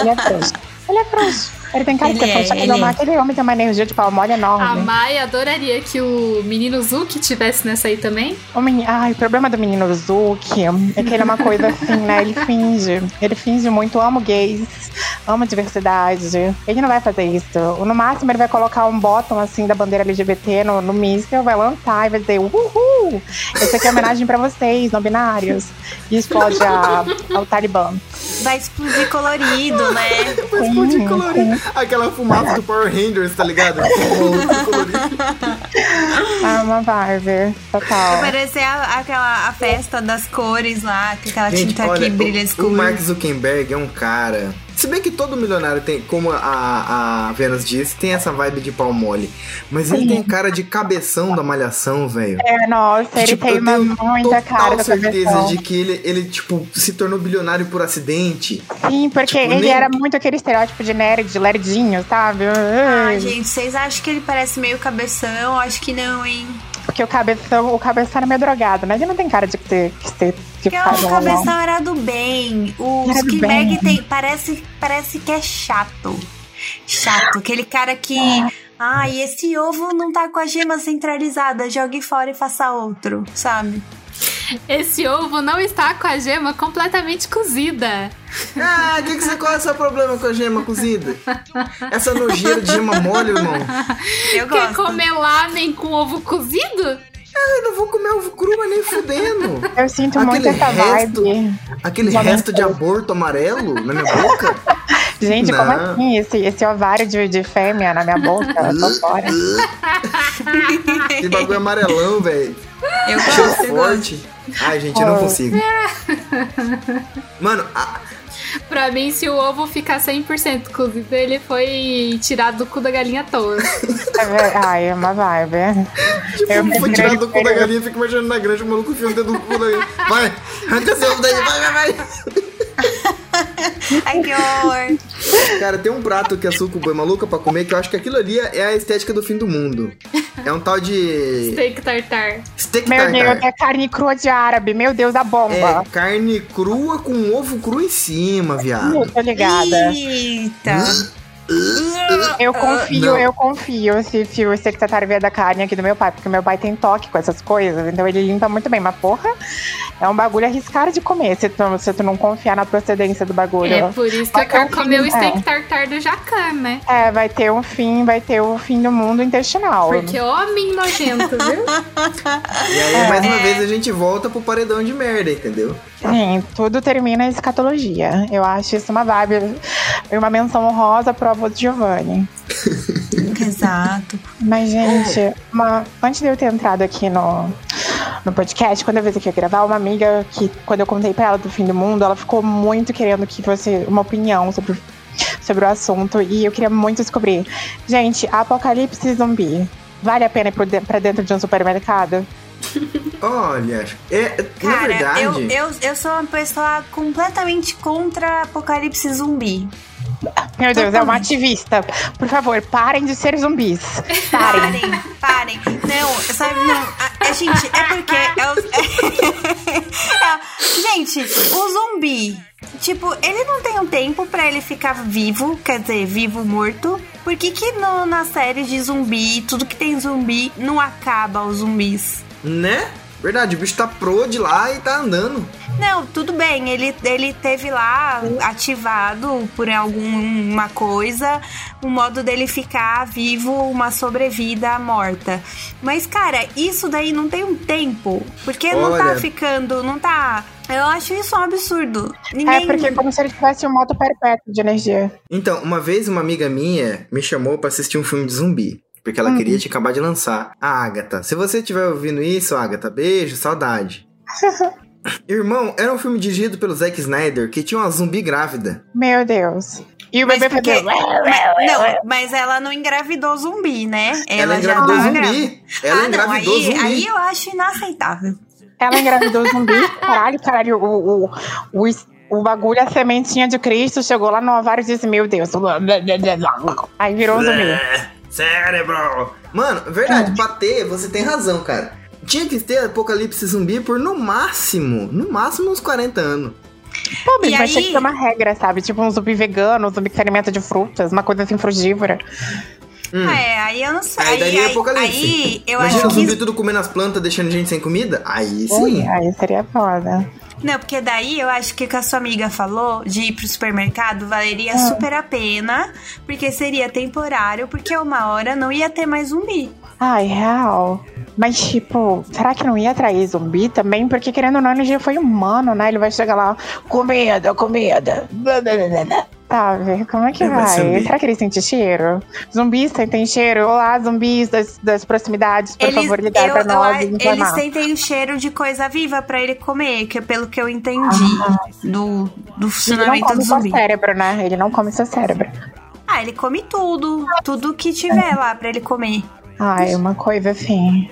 Speaker 3: Ele é frouxo. ele é frouxo. Ele tem cara de
Speaker 4: Ele
Speaker 3: ser
Speaker 4: é,
Speaker 3: frouxo.
Speaker 4: ele
Speaker 3: Ele
Speaker 4: é.
Speaker 3: Aquele homem tem uma energia de pau mole
Speaker 2: A
Speaker 3: enorme.
Speaker 2: Mai adoraria que o menino Zuki tivesse nessa aí também.
Speaker 3: O meni- Ai, o problema do menino Zuki é que ele é uma coisa assim, né? Ele finge. Ele finge muito, amo gays, amo diversidade. Ele não vai fazer isso. No máximo, ele vai colocar um bottom assim da bandeira LGBT no, no míssil, vai lançar e vai dizer: Uhul! Esse aqui é homenagem pra vocês, não binários. E explode a, ao Talibã.
Speaker 4: vai explodir colorido, né?
Speaker 1: Vai explodir colorido. (laughs) Aquela fumaça do Power Rangers, tá ligado? (laughs) (laughs)
Speaker 3: Ah, uma vibe. Total.
Speaker 4: Parecer a- aquela a festa das cores lá, com aquela
Speaker 1: Gente,
Speaker 4: tinta
Speaker 1: olha,
Speaker 4: que brilha
Speaker 1: o, o
Speaker 4: escuro.
Speaker 1: Mark Zuckerberg é um cara. Se bem que todo milionário tem, como a, a Venus disse, tem essa vibe de pau mole. Mas ele tem cara de cabeção da malhação, velho.
Speaker 3: É, nossa, ele
Speaker 1: Tipo,
Speaker 3: tem
Speaker 1: eu
Speaker 3: uma
Speaker 1: tenho
Speaker 3: muita cara da
Speaker 1: certeza
Speaker 3: cabeção.
Speaker 1: de que ele, ele, tipo, se tornou bilionário por acidente.
Speaker 3: Sim, porque
Speaker 1: Tipo,
Speaker 3: ele
Speaker 1: nem-
Speaker 3: era muito aquele estereótipo de nerd, de lerdinho, sabe?
Speaker 4: Ah, gente, vocês acham que ele parece meio cabeção? Acho que não, hein?
Speaker 3: Porque o cabeção, o cabeção era meio drogado, mas ele não tem cara de ter que ser que
Speaker 4: Porque
Speaker 3: faz
Speaker 4: o cabeção era do bem. O
Speaker 3: bem.
Speaker 4: tem, parece, parece que é chato. Chato. Aquele cara que. Ai, esse ovo não tá com a gema centralizada. Jogue fora e faça outro, sabe?
Speaker 2: Esse ovo não está com a gema completamente cozida.
Speaker 1: Ah, que que você, qual é o seu problema com a gema cozida? Essa nojeira de gema mole, irmão.
Speaker 4: Eu
Speaker 2: Quer
Speaker 4: gosto.
Speaker 2: comer lamen com ovo cozido?
Speaker 1: Eu não vou comer ovo cru, mas nem fudendo.
Speaker 3: Eu sinto
Speaker 1: Aquele
Speaker 3: muito essa
Speaker 1: resto-
Speaker 3: vibe.
Speaker 1: Aquele
Speaker 3: Já
Speaker 1: resto de aborto amarelo na minha boca. (laughs)
Speaker 3: Gente,
Speaker 1: Não.
Speaker 3: como assim? Esse, esse ovário de, de fêmea na minha boca? Eu tô fora. (laughs)
Speaker 1: Esse bagulho amarelão, velho.
Speaker 4: Eu gosto,
Speaker 1: forte. Ai, gente, eu não consigo. (laughs) Mano, a- (laughs)
Speaker 2: Pra mim, se o ovo ficar 100% cozido, ele foi tirado do cu da galinha à toa.
Speaker 3: É Ai, é uma vibe.
Speaker 1: tipo,
Speaker 3: Eu
Speaker 1: foi tirado do cu da galinha, fico imaginando na granja o maluco enfiando o dedo no cu da galinha. Vai, arranca seu ovo daí, vai, vai, vai. (laughs) (laughs)
Speaker 4: Ai, que horror.
Speaker 1: Cara, tem um prato que a Sucuba é maluca pra comer que eu acho que aquilo ali é a estética do fim do mundo. É um tal de
Speaker 2: Steak tartar.
Speaker 1: steak
Speaker 3: Meu Deus,
Speaker 1: tartar.
Speaker 3: é carne crua de árabe. Meu Deus, a bomba.
Speaker 1: É carne crua com ovo cru em cima, viado.
Speaker 3: Tô ligada.
Speaker 4: Eita.
Speaker 3: Eu confio,
Speaker 1: Não.
Speaker 3: eu confio se, se o secretário vier da carne aqui do meu pai, porque meu pai tem toque com essas coisas, então ele limpa muito bem. Mas, porra, é um bagulho arriscado de comer se tu, se tu não confiar na procedência do bagulho.
Speaker 2: É por isso que
Speaker 3: Vai
Speaker 2: eu quero
Speaker 3: um
Speaker 2: comer o
Speaker 3: fim,
Speaker 2: steak
Speaker 3: é.
Speaker 2: tartar do Jacan, né?
Speaker 3: É, vai ter um fim, vai ter o fim do mundo intestinal.
Speaker 2: Porque homem nojento, viu? (laughs)
Speaker 1: E aí, mais uma vez, a gente volta pro paredão de merda, entendeu?
Speaker 3: Sim, tudo termina em escatologia. Eu acho isso uma vibe. E uma menção honrosa pro avô de Giovanni. (laughs)
Speaker 4: Exato.
Speaker 3: Mas, gente, uma- antes de eu ter entrado aqui no, no podcast, quando eu veio aqui a gravar, uma amiga que, quando eu contei pra ela do fim do mundo, ela ficou muito querendo que fosse uma opinião sobre, sobre o assunto. E eu queria muito descobrir. Gente, apocalipse zumbi. Vale a pena ir pra dentro de um supermercado? (laughs)
Speaker 1: Olha, é, na
Speaker 4: Cara,
Speaker 1: verdade.
Speaker 4: eu, eu, eu sou uma pessoa completamente contra apocalipse zumbi.
Speaker 3: Meu Deus, é uma ativista. Por favor, parem de ser zumbis. Parem.
Speaker 4: Parem, parem. Não, sabe, não. A, a gente, é porque. É o- é- (laughs) gente, o zumbi. Tipo, ele não tem um tempo pra ele ficar vivo, quer dizer, vivo morto. Por que, que no, na série de zumbi, tudo que tem zumbi, não acaba os zumbis?
Speaker 1: Né? Verdade, o bicho tá pro de lá e tá andando.
Speaker 4: Não, tudo bem, ele, ele teve lá ativado por alguma coisa o modo dele ficar vivo, uma sobrevida morta. Mas, cara, isso daí não tem um tempo. Porque não tá
Speaker 1: Olha.
Speaker 4: ficando, não tá. Eu acho isso um absurdo. Ninguém.
Speaker 3: É porque é como se ele tivesse um moto perpétuo de energia.
Speaker 1: Então, uma vez uma amiga minha me chamou pra assistir um filme de zumbi. Porque ela queria te acabar de lançar. A Agatha. Se você estiver ouvindo isso, Agatha, beijo, saudade. (laughs) Irmão, era um filme dirigido pelo Zack Snyder que tinha uma zumbi grávida.
Speaker 3: Meu Deus. E o
Speaker 4: Mas
Speaker 3: bebê
Speaker 4: porque-. Mas- não, mas ela não engravidou zumbi, né?
Speaker 1: Ela,
Speaker 4: já
Speaker 1: engravidou
Speaker 4: tava
Speaker 1: zumbi.
Speaker 4: grávida.
Speaker 1: Ela
Speaker 4: ah, não,
Speaker 1: engravidou
Speaker 4: aí,
Speaker 1: zumbi.
Speaker 4: aí eu acho inaceitável.
Speaker 3: Ela engravidou zumbi. Caralho, caralho. O, o, o, o bagulho, a sementinha de Cristo, chegou lá no ovário e disse, meu Deus. Aí virou um zumbi.
Speaker 1: É, Cérebro! Mano, verdade, pra ter, você tem razão, cara. Tinha que ter apocalipse zumbi por no máximo, no máximo uns 40 anos.
Speaker 3: Pô, mas tinha
Speaker 4: aí-
Speaker 3: que ter uma regra, sabe? Tipo um zumbi vegano, um zumbi que se alimenta de frutas, uma coisa assim frugívora.
Speaker 1: Hum.
Speaker 4: É, aí eu não sei.
Speaker 1: Aí
Speaker 4: aí,
Speaker 1: apocalipse.
Speaker 4: aí eu
Speaker 1: Imagina
Speaker 4: acho
Speaker 1: o zumbi
Speaker 4: que.
Speaker 1: tudo comendo as plantas, deixando gente sem comida? Aí sim.
Speaker 3: Ui, aí seria foda.
Speaker 4: Não, porque daí eu acho que o que a sua amiga falou de ir pro supermercado valeria super a pena, porque seria temporário, porque uma hora não ia ter mais zumbi.
Speaker 3: Ai, real. Mas, tipo, será que não ia atrair zumbi também? Porque, querendo ou não, ele já foi humano, né? Ele vai chegar lá, comida, comida. blá, blá, blá, blá. Sabe? Como é que
Speaker 1: É, vai zumbi.
Speaker 3: Será que ele sente cheiro? Zumbis sentem cheiro? Olá, zumbis das, das proximidades, por
Speaker 4: Eles,
Speaker 3: favor, ligar
Speaker 4: eu-
Speaker 3: pra
Speaker 4: eu
Speaker 3: nós
Speaker 4: a-
Speaker 3: e
Speaker 4: eles
Speaker 3: informar.
Speaker 4: sentem o cheiro de coisa viva pra ele comer, que é pelo que eu entendi do, do
Speaker 3: Ele não
Speaker 4: funcionamento
Speaker 3: come
Speaker 4: do
Speaker 3: seu
Speaker 4: zumbi.
Speaker 3: cérebro, né? Ele não come seu cérebro.
Speaker 4: Ah, ele come tudo. Tudo que tiver lá pra ele comer.
Speaker 3: Ai, uma coisa assim.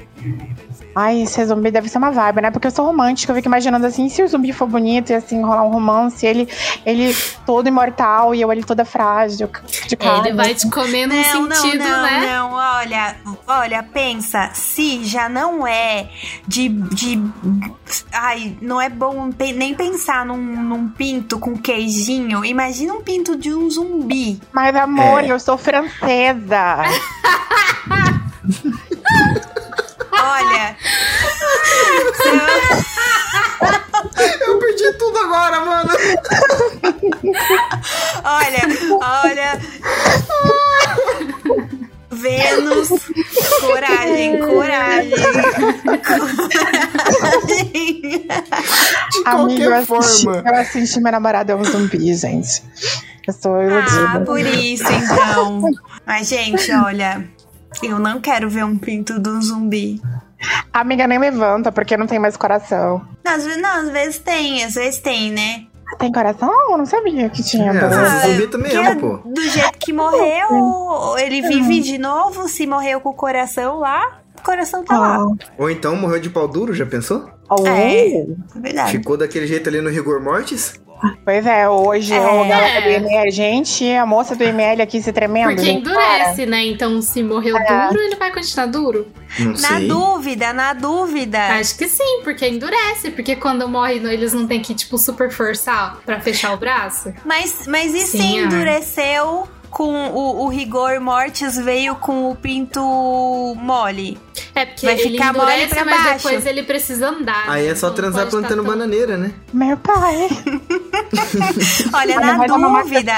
Speaker 3: Ai, ser zumbi deve ser uma vibe, né? Porque eu sou romântica, eu fico imaginando assim, se o zumbi for bonito e assim, rolar um romance, ele, ele todo imortal e eu ele toda frágil, de carne.
Speaker 2: Ele vai te comer num
Speaker 4: Não, não,
Speaker 2: sentido,
Speaker 4: não,
Speaker 2: né?
Speaker 4: não. Olha, olha, pensa. Se já não é de. de ai, não é bom nem pensar num, num pinto com queijinho. Imagina um pinto de um zumbi.
Speaker 3: Mas amor,
Speaker 1: É.
Speaker 3: eu sou francesa. (laughs)
Speaker 4: Olha. (laughs)
Speaker 1: Eu perdi tudo agora, mano.
Speaker 4: Olha, olha. Vênus, coragem, coragem. coragem.
Speaker 1: De
Speaker 3: Amigo, eu
Speaker 1: qualquer
Speaker 3: assisti,
Speaker 1: forma.
Speaker 3: eu assisti meu namorado é um zumbi, gente. Eu sou
Speaker 4: Ah,
Speaker 3: iludida.
Speaker 4: por isso então. Mas, gente, olha. Eu não quero ver um pinto de um zumbi.
Speaker 3: Amiga, nem levanta, porque não tem mais coração.
Speaker 4: Não, às vezes, não, às vezes tem, às vezes tem, né?
Speaker 3: Tem coração? Eu não sabia que tinha.
Speaker 1: É, vezes zumbi também ama, pô.
Speaker 4: Do jeito que morreu, ele vive de novo. Se morreu com o coração lá, o coração tá lá.
Speaker 1: Ou então morreu de pau duro, já pensou?
Speaker 3: Oh.
Speaker 4: É. É verdade.
Speaker 1: Ficou daquele jeito ali no rigor mortis?
Speaker 3: Pois é, hoje
Speaker 4: É.
Speaker 3: o galera do ML, gente, a moça do ML aqui se tremendo.
Speaker 2: Porque
Speaker 3: gente,
Speaker 2: endurece, né? Então, se morreu
Speaker 3: É.
Speaker 2: duro, ele vai continuar duro.
Speaker 1: Não
Speaker 4: Na
Speaker 1: sei.
Speaker 4: dúvida, na dúvida.
Speaker 2: Acho que sim, porque endurece. Porque quando morre, eles não tem que, tipo, super forçar pra fechar o braço.
Speaker 4: Mas, mas e se
Speaker 2: Sim, é.
Speaker 4: Com o, o rigor mortis veio com o pinto mole?
Speaker 2: É, porque
Speaker 4: Vai
Speaker 2: ele
Speaker 4: ficar mole
Speaker 2: endurece,
Speaker 4: pra
Speaker 2: mas
Speaker 4: baixo.
Speaker 2: depois ele precisa andar.
Speaker 1: Aí
Speaker 2: né?
Speaker 1: é só
Speaker 2: Então
Speaker 1: transar
Speaker 2: tá
Speaker 1: plantando
Speaker 2: tão-
Speaker 1: bananeira, né?
Speaker 3: Meu pai. (laughs)
Speaker 4: Olha,
Speaker 3: Olha,
Speaker 4: na dúvida,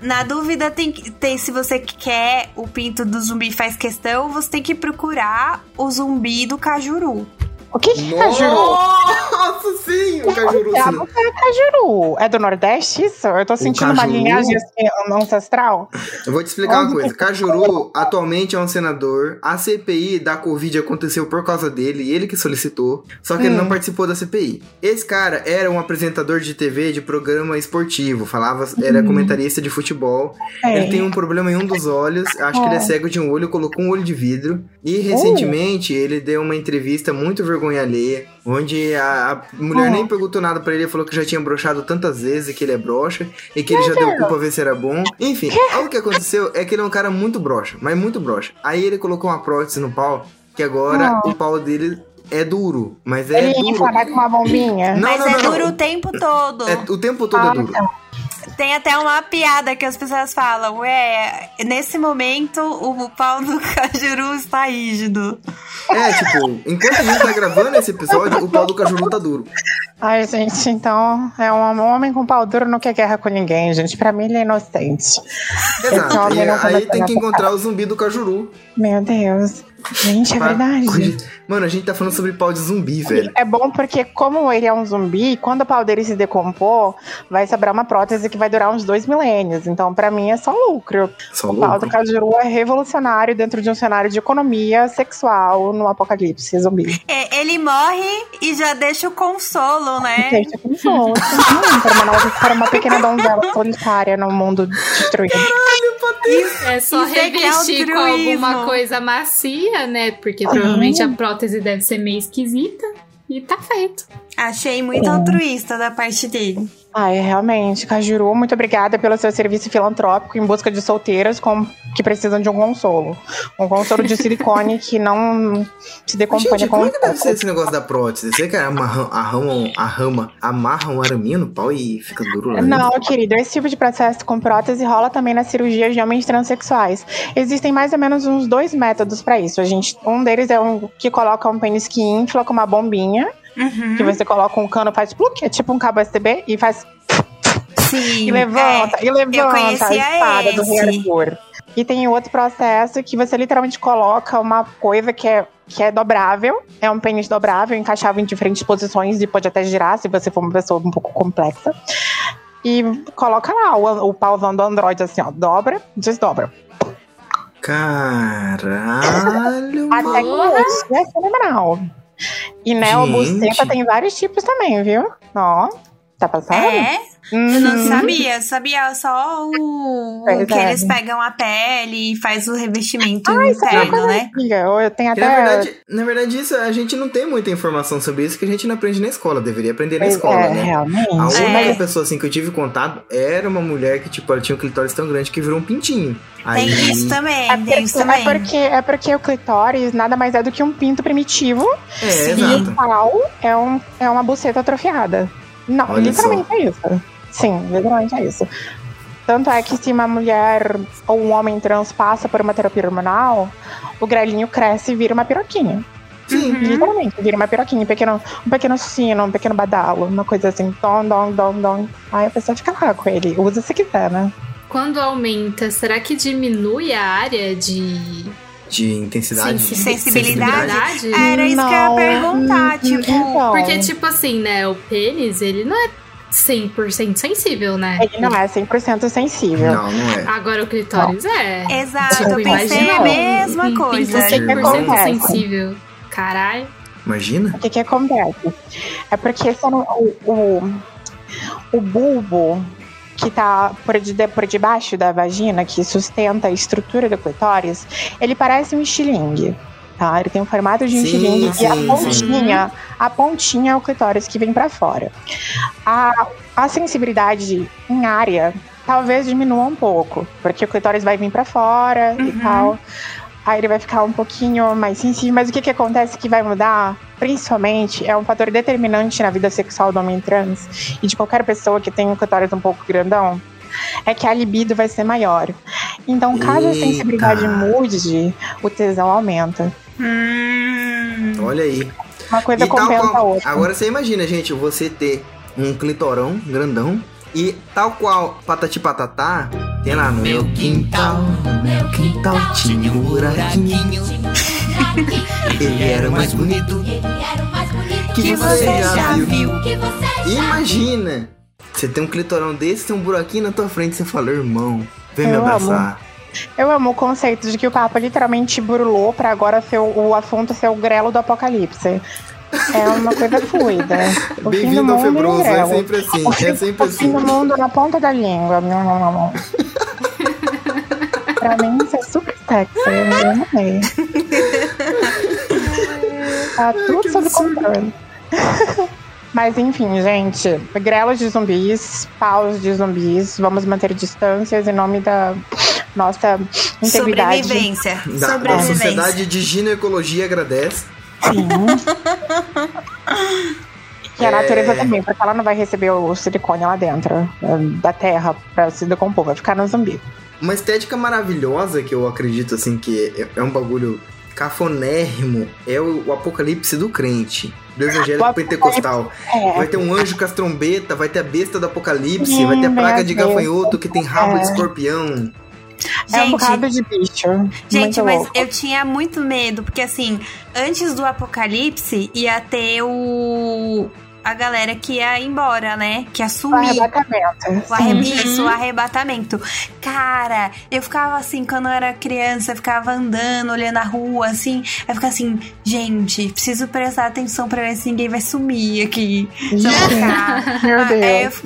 Speaker 4: na dúvida tem, que- tem se você quer o pinto do zumbi faz questão, você tem que procurar o zumbi do cajuru.
Speaker 3: O que que é cajuru?
Speaker 1: Nossa, sim! O cajuru.
Speaker 3: Ah,
Speaker 1: você não-
Speaker 3: é cajuru. É do Nordeste isso? Eu tô sentindo uma linhagem assim, ancestral.
Speaker 1: Eu vou te explicar uma coisa. Cajuru atualmente é um senador. A CPI da Covid aconteceu por causa dele, ele que solicitou. Só que ele
Speaker 3: Hum.
Speaker 1: não participou da CPI. Esse cara era um apresentador de TV de programa esportivo, falava, era comentarista de futebol.
Speaker 3: É.
Speaker 1: Ele tem um problema em um dos olhos, acho que ele é
Speaker 3: Oh.
Speaker 1: cego de um olho, colocou um olho de vidro. E recentemente ele deu uma entrevista muito vergonha alheia, onde a, a mulher
Speaker 3: Oh.
Speaker 1: nem perguntou nada pra ele, falou que já tinha broxado tantas vezes, que ele é broxa, e que ele já deu culpa ver se era bom. Enfim, algo que aconteceu é que ele é um cara muito broxa, mas muito broxa. Aí ele colocou uma prótese no pau, que agora
Speaker 3: Oh.
Speaker 1: o pau dele é duro, mas é
Speaker 3: Ele
Speaker 1: duro.
Speaker 3: inflamar com uma bombinha.
Speaker 1: Não,
Speaker 4: Mas
Speaker 1: não,
Speaker 4: é
Speaker 1: não,
Speaker 4: duro
Speaker 1: não.
Speaker 4: o tempo todo.
Speaker 1: É, o tempo todo
Speaker 3: Ah,
Speaker 1: é duro.
Speaker 3: tá.
Speaker 4: Tem até uma piada que as pessoas falam, ué, nesse momento o pau do (laughs) cajuru está rígido.
Speaker 1: É, tipo, enquanto a gente tá gravando esse episódio, o pau do cajuru tá duro.
Speaker 3: Ai, gente, então é um homem com pau duro não quer guerra com ninguém, gente. Pra mim ele é inocente.
Speaker 1: Exato. E aí tem que encontrar o zumbi do cajuru.
Speaker 3: Meu Deus. Gente, é verdade.
Speaker 1: Mano, a gente tá falando sobre pau de zumbi, velho.
Speaker 3: É bom porque, como ele é um zumbi, quando o pau dele se decompor, vai sobrar uma prótese que vai durar uns dois milênios. Então, pra mim, é só lucro.
Speaker 1: Só
Speaker 3: O pau
Speaker 1: louco.
Speaker 3: do Cajuru é revolucionário dentro de um cenário de economia sexual no apocalipse zumbi.
Speaker 4: É, ele morre e já deixa o consolo, né?
Speaker 3: Gente, como sou? Para uma, para uma pequena donzela solitária no mundo destruído.
Speaker 2: É só
Speaker 4: Isso é
Speaker 2: revestir com alguma coisa macia, né? Porque provavelmente a prótese deve ser meio esquisita. E tá feito.
Speaker 4: Achei muito altruísta da parte dele.
Speaker 3: Ai, realmente, Cajuru, muito obrigada pelo seu serviço filantrópico em busca de solteiras com, que precisam de um consolo. Um consolo de silicone que não se
Speaker 1: Gente,
Speaker 3: com
Speaker 1: como é que deve ser esse negócio da prótese? Você que amarram, arramam, a rama, amarra um araminho no pau e fica duro lá
Speaker 3: Não,
Speaker 1: dentro?
Speaker 3: querido, esse tipo de processo com prótese rola também nas cirurgias de homens transexuais. Existem mais ou menos uns dois métodos pra isso. A gente, um deles é um que coloca um pênis que infla com uma bombinha,
Speaker 4: Uhum.
Speaker 3: que você coloca um cano, faz pluk, é tipo um cabo USB e faz
Speaker 4: Sim.
Speaker 3: e levanta,
Speaker 4: é.
Speaker 3: e levanta a espada do rei
Speaker 4: esse.
Speaker 3: Arthur. E tem outro processo que você literalmente coloca uma coisa que é, que é dobrável. É um pênis dobrável, encaixável em diferentes posições e pode até girar se você for uma pessoa um pouco complexa. E coloca lá o, o pauzão do Android assim, ó. Dobra, desdobra.
Speaker 1: Caralho,
Speaker 3: Até que é fenomenal. E né, o
Speaker 1: Gente.
Speaker 3: buceta tem vários tipos também, viu? Ó, tá passando?
Speaker 4: É? Eu não
Speaker 3: Uhum.
Speaker 4: sabia, eu sabia só o, o que eles pegam a pele e faz o revestimento
Speaker 3: Ah, é
Speaker 4: interno, né?
Speaker 3: antiga. Eu tenho até.
Speaker 1: na, verdade, na verdade, isso a gente não tem muita informação sobre isso que a gente não aprende na escola. Deveria aprender na
Speaker 3: Pois
Speaker 1: escola,
Speaker 3: é,
Speaker 1: né?
Speaker 3: realmente.
Speaker 1: A única
Speaker 4: É.
Speaker 1: pessoa assim que eu tive contato era uma mulher que, tipo, ela tinha um clitóris tão grande que virou um pintinho. Aí,
Speaker 4: Tem isso também,
Speaker 3: É
Speaker 4: tem
Speaker 3: porque,
Speaker 4: isso
Speaker 3: é,
Speaker 4: também.
Speaker 3: porque, é porque o clitóris nada mais é do que um pinto primitivo
Speaker 1: É,
Speaker 4: Sim.
Speaker 3: e o pau é, um, é uma buceta atrofiada. Não,
Speaker 1: Olha
Speaker 3: literalmente é isso. Sim, literalmente é isso. Tanto é que se uma mulher ou um homem trans passa por uma terapia hormonal, o grelhinho cresce e vira uma piroquinha.
Speaker 1: Sim.
Speaker 3: Literalmente, vira uma piroquinha, um pequeno, um pequeno sino, um pequeno badalo, uma coisa assim, dom, dom, dom, dom. Aí a pessoa fica lá com ele, usa se quiser, né?
Speaker 2: Quando aumenta, será que diminui a área de
Speaker 1: De intensidade.
Speaker 2: sensi-
Speaker 4: Sensibilidade?
Speaker 2: sensibilidade?
Speaker 4: Era isso que eu ia
Speaker 3: Não.
Speaker 4: perguntar, tipo.
Speaker 3: Então,
Speaker 2: Porque, tipo assim, né, o pênis, ele não é 100% sensível, né?
Speaker 3: ele não é 100% sensível.
Speaker 1: Não, não é.
Speaker 2: Agora o clitóris é.
Speaker 4: Exato,
Speaker 2: Tipo,
Speaker 4: eu pensei
Speaker 2: imagina
Speaker 4: a mesma coisa.
Speaker 2: pinto 100%
Speaker 3: acontece?
Speaker 2: sensível. Caralho.
Speaker 1: Imagina?
Speaker 3: O que que acontece? É porque não- o, o, o bulbo que tá por, de, por debaixo da vagina, que sustenta a estrutura do clitóris, ele parece um estilingue. Tá? Ele tem o formato de um
Speaker 1: Sim,
Speaker 3: estilingue e a
Speaker 1: sim,
Speaker 3: pontinha, a pontinha é o clitóris que vem pra fora. A, a sensibilidade em área talvez diminua um pouco, porque o clitóris vai vir pra fora e
Speaker 4: Uhum.
Speaker 3: tal. Aí ele vai ficar um pouquinho mais sensível, mas o que, que acontece que vai mudar, principalmente, é um fator determinante na vida sexual do homem trans e de qualquer pessoa que tem um clitóris um pouco grandão, é que a libido vai ser maior. Então, caso a
Speaker 1: Eita.
Speaker 3: sensibilidade mude, o tesão aumenta.
Speaker 4: Hum,
Speaker 1: Olha aí.
Speaker 3: Uma coisa
Speaker 1: E tal
Speaker 3: compensa a outra.
Speaker 1: Agora você imagina, gente, você ter um clitorão grandão e tal qual patati patatá, tem lá no meu quintal, no meu quintal tinha um buraquinho. (laughs) Ele era o mais bonito que você já viu. Imagina! Você tem um clitorão desse, tem um buraquinho na tua frente, você fala, irmão, vem me
Speaker 3: Eu
Speaker 1: abraçar.
Speaker 3: Eu amo o conceito de que o Papa literalmente burlou pra agora ser o, o assunto ser o grelo do apocalipse. É uma coisa fluida. O fim do
Speaker 1: Bem-vindo ao
Speaker 3: mundo é um
Speaker 1: Febroso, é
Speaker 3: grelo.
Speaker 1: sempre assim,
Speaker 3: O fim,
Speaker 1: é sempre
Speaker 3: o fim do
Speaker 1: assim.
Speaker 3: mundo na ponta da língua. Não, não, não, não. (laughs) pra mim, isso é super sexy. Eu amei. (laughs) Tá tudo sob controle. (laughs) Mas enfim, gente. Grelos de zumbis, paus de zumbis. Vamos manter distâncias em nome da nossa integridade.
Speaker 4: sobrevivência.
Speaker 1: Da, da
Speaker 4: sobrevivência.
Speaker 1: Sociedade de Ginecologia agradece.
Speaker 3: Sim. (laughs) E a
Speaker 1: É.
Speaker 3: natureza também, porque ela não vai receber o silicone lá dentro eh, da terra pra se decompor, vai ficar no zumbi.
Speaker 1: Uma estética maravilhosa que eu acredito assim que é, é um bagulho cafonérrimo é o, o apocalipse do crente, do evangélico
Speaker 3: O apocalipse-
Speaker 1: pentecostal.
Speaker 3: É,
Speaker 1: Vai ter um anjo com as trombetas, vai ter a besta do apocalipse,
Speaker 3: Sim,
Speaker 1: vai ter a praga de gafanhoto que tem rabo
Speaker 3: É.
Speaker 1: de escorpião.
Speaker 3: É um
Speaker 4: Gente,
Speaker 3: bocado de bicho.
Speaker 4: Gente, mas
Speaker 3: louco.
Speaker 4: eu tinha muito medo, porque assim, antes do apocalipse ia ter o. A galera que ia embora, né? Que ia
Speaker 3: O
Speaker 4: sumir.
Speaker 3: arrebatamento.
Speaker 4: O arre... Isso, o arrebatamento. Cara, eu ficava assim, quando eu era criança, eu ficava andando, olhando a rua, assim. Eu ficava assim, gente, preciso prestar atenção pra ver se ninguém vai sumir aqui. (laughs)
Speaker 3: Meu Deus.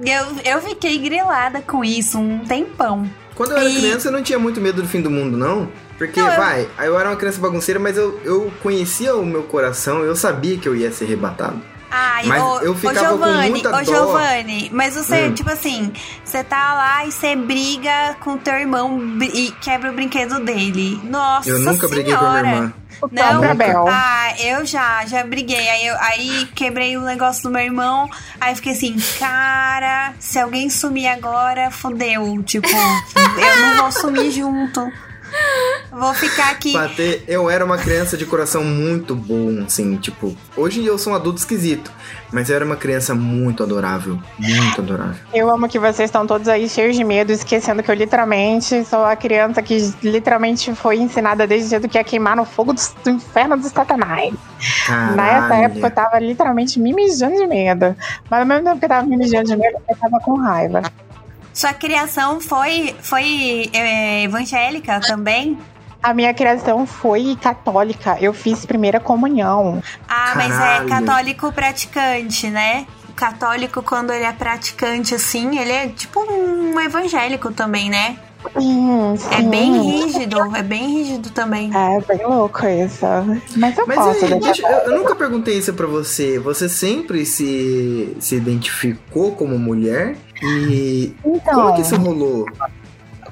Speaker 4: eu, eu, eu fiquei grilada com isso um tempão.
Speaker 1: Quando eu era
Speaker 4: E-
Speaker 1: criança eu não tinha muito medo do fim do mundo, não. Porque,
Speaker 4: Não, eu-
Speaker 1: vai, aí eu era uma criança bagunceira, mas eu, eu conhecia o meu coração, eu sabia que eu ia ser arrebatado.
Speaker 4: Ai,
Speaker 1: Mas
Speaker 4: ô,
Speaker 1: eu
Speaker 4: ô
Speaker 1: ficava com
Speaker 4: Giovanni,
Speaker 1: muita
Speaker 4: ô
Speaker 1: dó.
Speaker 4: Giovanni, mas você,
Speaker 1: Hum.
Speaker 4: tipo assim, você tá lá e você briga com teu irmão e quebra o brinquedo dele. Nossa
Speaker 1: Eu nunca briguei com a
Speaker 4: senhora.
Speaker 1: minha irmã.
Speaker 3: O
Speaker 4: Não,
Speaker 3: Abel.
Speaker 4: Ah, eu já, já briguei. Aí, eu, aí quebrei o negócio do meu irmão. Aí fiquei assim, cara, se alguém sumir agora, fodeu. Tipo, (laughs) eu não vou sumir junto. Vou ficar aqui.
Speaker 1: Patê, eu era uma criança de coração muito bom, assim, tipo, hoje eu sou um adulto esquisito, mas eu era uma criança muito adorável, muito adorável.
Speaker 3: Eu amo que vocês estão todos aí cheios de medo, esquecendo que eu literalmente sou a criança que literalmente foi ensinada desde cedo que ia queimar no fogo do, do inferno dos satanás.
Speaker 1: Caralho.
Speaker 3: Nessa época eu tava literalmente me mijando de medo. Mas ao mesmo tempo que eu tava me mijando de medo, eu tava com raiva.
Speaker 4: Sua criação foi, foi é, evangélica também?
Speaker 3: A minha criação foi católica. Eu fiz primeira comunhão.
Speaker 4: Ah, mas é católico praticante, né? O católico, quando ele é praticante assim, ele é tipo um evangélico também, né?
Speaker 3: Sim,
Speaker 4: É
Speaker 3: sim.
Speaker 4: bem rígido, é bem rígido também.
Speaker 3: É, bem louco isso. Mas eu
Speaker 1: Mas
Speaker 3: posso,
Speaker 1: aí,
Speaker 3: a
Speaker 1: deixa- eu, eu nunca perguntei isso pra você. Você sempre se, se identificou como mulher? E
Speaker 3: Então,
Speaker 1: como que isso rolou?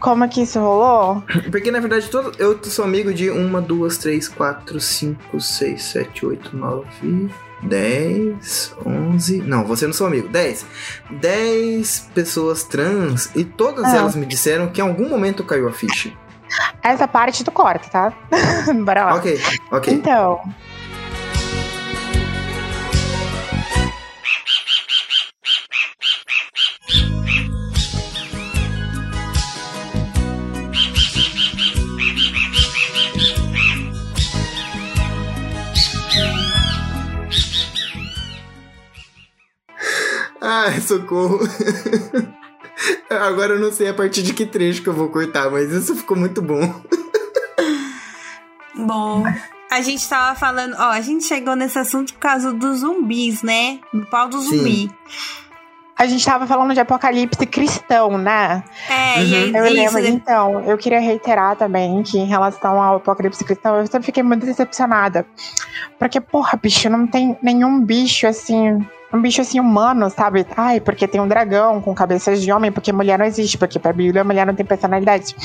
Speaker 3: como que isso rolou? (coughs)
Speaker 1: Porque na verdade todo, eu sou amigo de uma, duas, três, quatro, cinco, seis, sete, oito, nove, dez, onze. Não, você não sou amigo. Dez. Dez pessoas trans e todas
Speaker 3: Ah.
Speaker 1: elas me disseram que em algum momento caiu a ficha.
Speaker 3: Essa parte tu corta, tá? (laughs) Bora lá.
Speaker 1: Ok, ok.
Speaker 3: Então.
Speaker 1: Socorro. (laughs) Agora eu não sei a partir de que trecho que eu vou cortar, mas isso ficou muito bom. (laughs)
Speaker 4: Bom, a gente tava falando, ó, a gente chegou nesse assunto por causa dos zumbis, né? Do pau do
Speaker 1: Sim.
Speaker 4: zumbi.
Speaker 3: A gente tava falando de apocalipse cristão, né?
Speaker 4: É, e aí,
Speaker 3: Eu
Speaker 4: isso,
Speaker 3: lembro.
Speaker 4: né?
Speaker 3: Então, eu queria reiterar também que em relação ao apocalipse cristão, eu sempre fiquei muito decepcionada. Porque, porra, bicho, não tem nenhum bicho assim. Um bicho assim humano, sabe? Ai, porque tem um dragão com cabeças de homem, porque mulher não existe, porque pra Bíblia a mulher não tem personalidade.